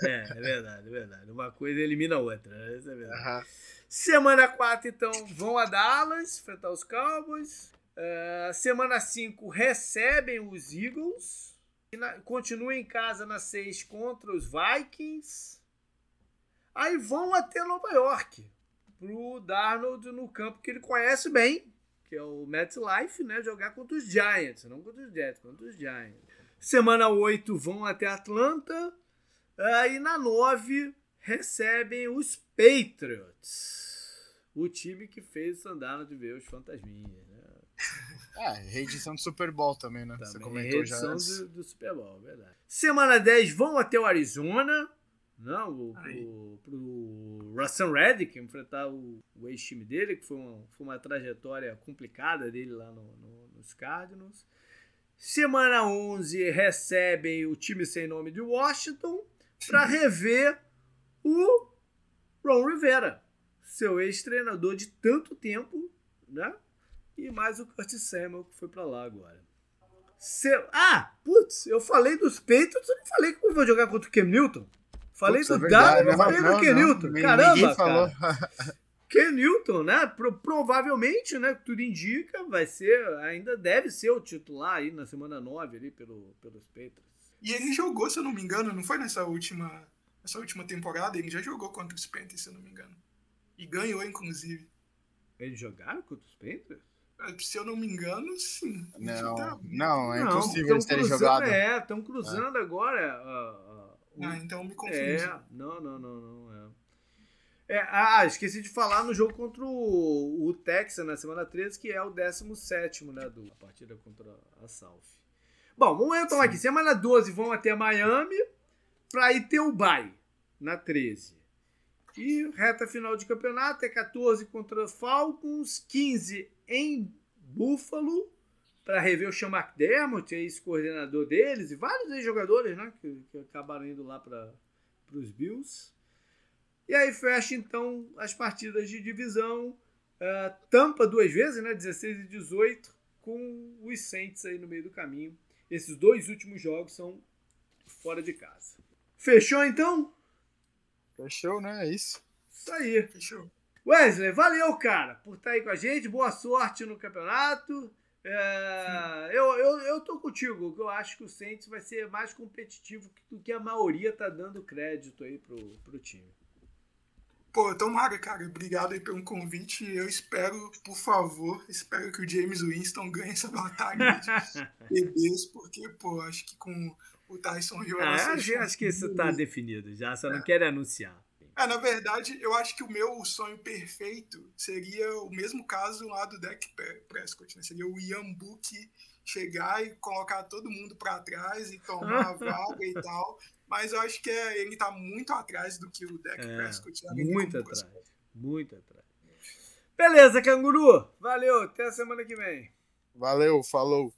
é, é verdade, é verdade. Uma coisa elimina a outra, essa é verdade. Semana 4, então, vão a Dallas, enfrentar os Cowboys. Uh, semana 5, recebem os Eagles. Continuam em casa na 6 contra os Vikings. Aí vão até Nova York pro Darnold no campo que ele conhece bem, que é o MetLife, né? Jogar contra os Giants, não contra os Jets, contra os Giants. Semana 8 vão até Atlanta. Aí na 9 recebem os Patriots. O time que fez o de ver os fantasminhas, né? É, reedição do Super Bowl também, né? Também, Você comentou reedição já. Do, do Super Bowl, verdade. Semana 10 vão até o Arizona. Não, o, pro, pro Russell Reddick enfrentar o, o ex-time dele, que foi uma, foi uma trajetória complicada dele lá no, no, nos Cardinals. Semana 11 recebem o time sem nome de Washington para rever o Ron Rivera, seu ex-treinador de tanto tempo, né? E mais o Curtis Samuel que foi para lá agora. Ah, putz, eu falei dos Patriots, eu não falei que eu vou jogar contra o Cam Newton. Falei Putz, do é Darwin, não falei do Ken Newton. Caramba, falou. Ken Newton, né? Pro, provavelmente, né? Tudo indica, vai ser, ainda deve ser o titular aí na semana 9 ali pelo, pelos Patriots. E ele jogou, se eu não me engano, não foi nessa última, nessa última temporada, ele já jogou contra os Panthers, se eu não me engano. E ganhou, inclusive. Eles jogaram contra os Panthers? É, se eu não me engano, sim. Não, tá... não, é impossível não, eles terem jogado. É, estão cruzando é. agora. Uh, ah, então me confundi. É, não, não, não, não. É. é. ah, esqueci de falar no jogo contra o, o Texas na semana 13, que é o 17, né? Do, a partida contra a South. Bom, vamos então Sim. aqui. Semana 12 vão até Miami para ir ter o bye na 13. E reta final de campeonato é 14 contra Falcons, 15 em Buffalo para rever o Sean McDermott, ex-coordenador deles, e vários ex-jogadores né, que, que, acabaram indo lá para os Bills. E aí fecha então as partidas de divisão. Uh, Tampa duas vezes, né, 16 e 18, com os Saints aí no meio do caminho. Esses dois últimos jogos são fora de casa. Fechou então? Fechou, né? É isso. Isso aí. Fechou. Wesley, valeu, cara, por estar aí com a gente. Boa sorte no campeonato. É, eu, eu, eu tô contigo, eu acho que o Saints vai ser mais competitivo do que a maioria tá dando crédito aí pro, pro time. Pô, tomara, cara. Obrigado aí pelo convite. Eu espero, por favor, espero que o James Winston ganhe essa batalha de bebês, porque, pô, acho que com o Tyson Hill... Ah, acho, acho que isso tá definido já, só é. não quero anunciar. É, na verdade, eu acho que o meu sonho perfeito seria o mesmo caso lá do Deck Prescott, né? Seria o Ian Book chegar e colocar todo mundo para trás e tomar a vaga e tal. Mas eu acho que é, ele tá muito atrás do que o Deck é, Prescott. Muito atrás. Muito atrás. Beleza, canguru. Valeu. Até a semana que vem. Valeu, falou.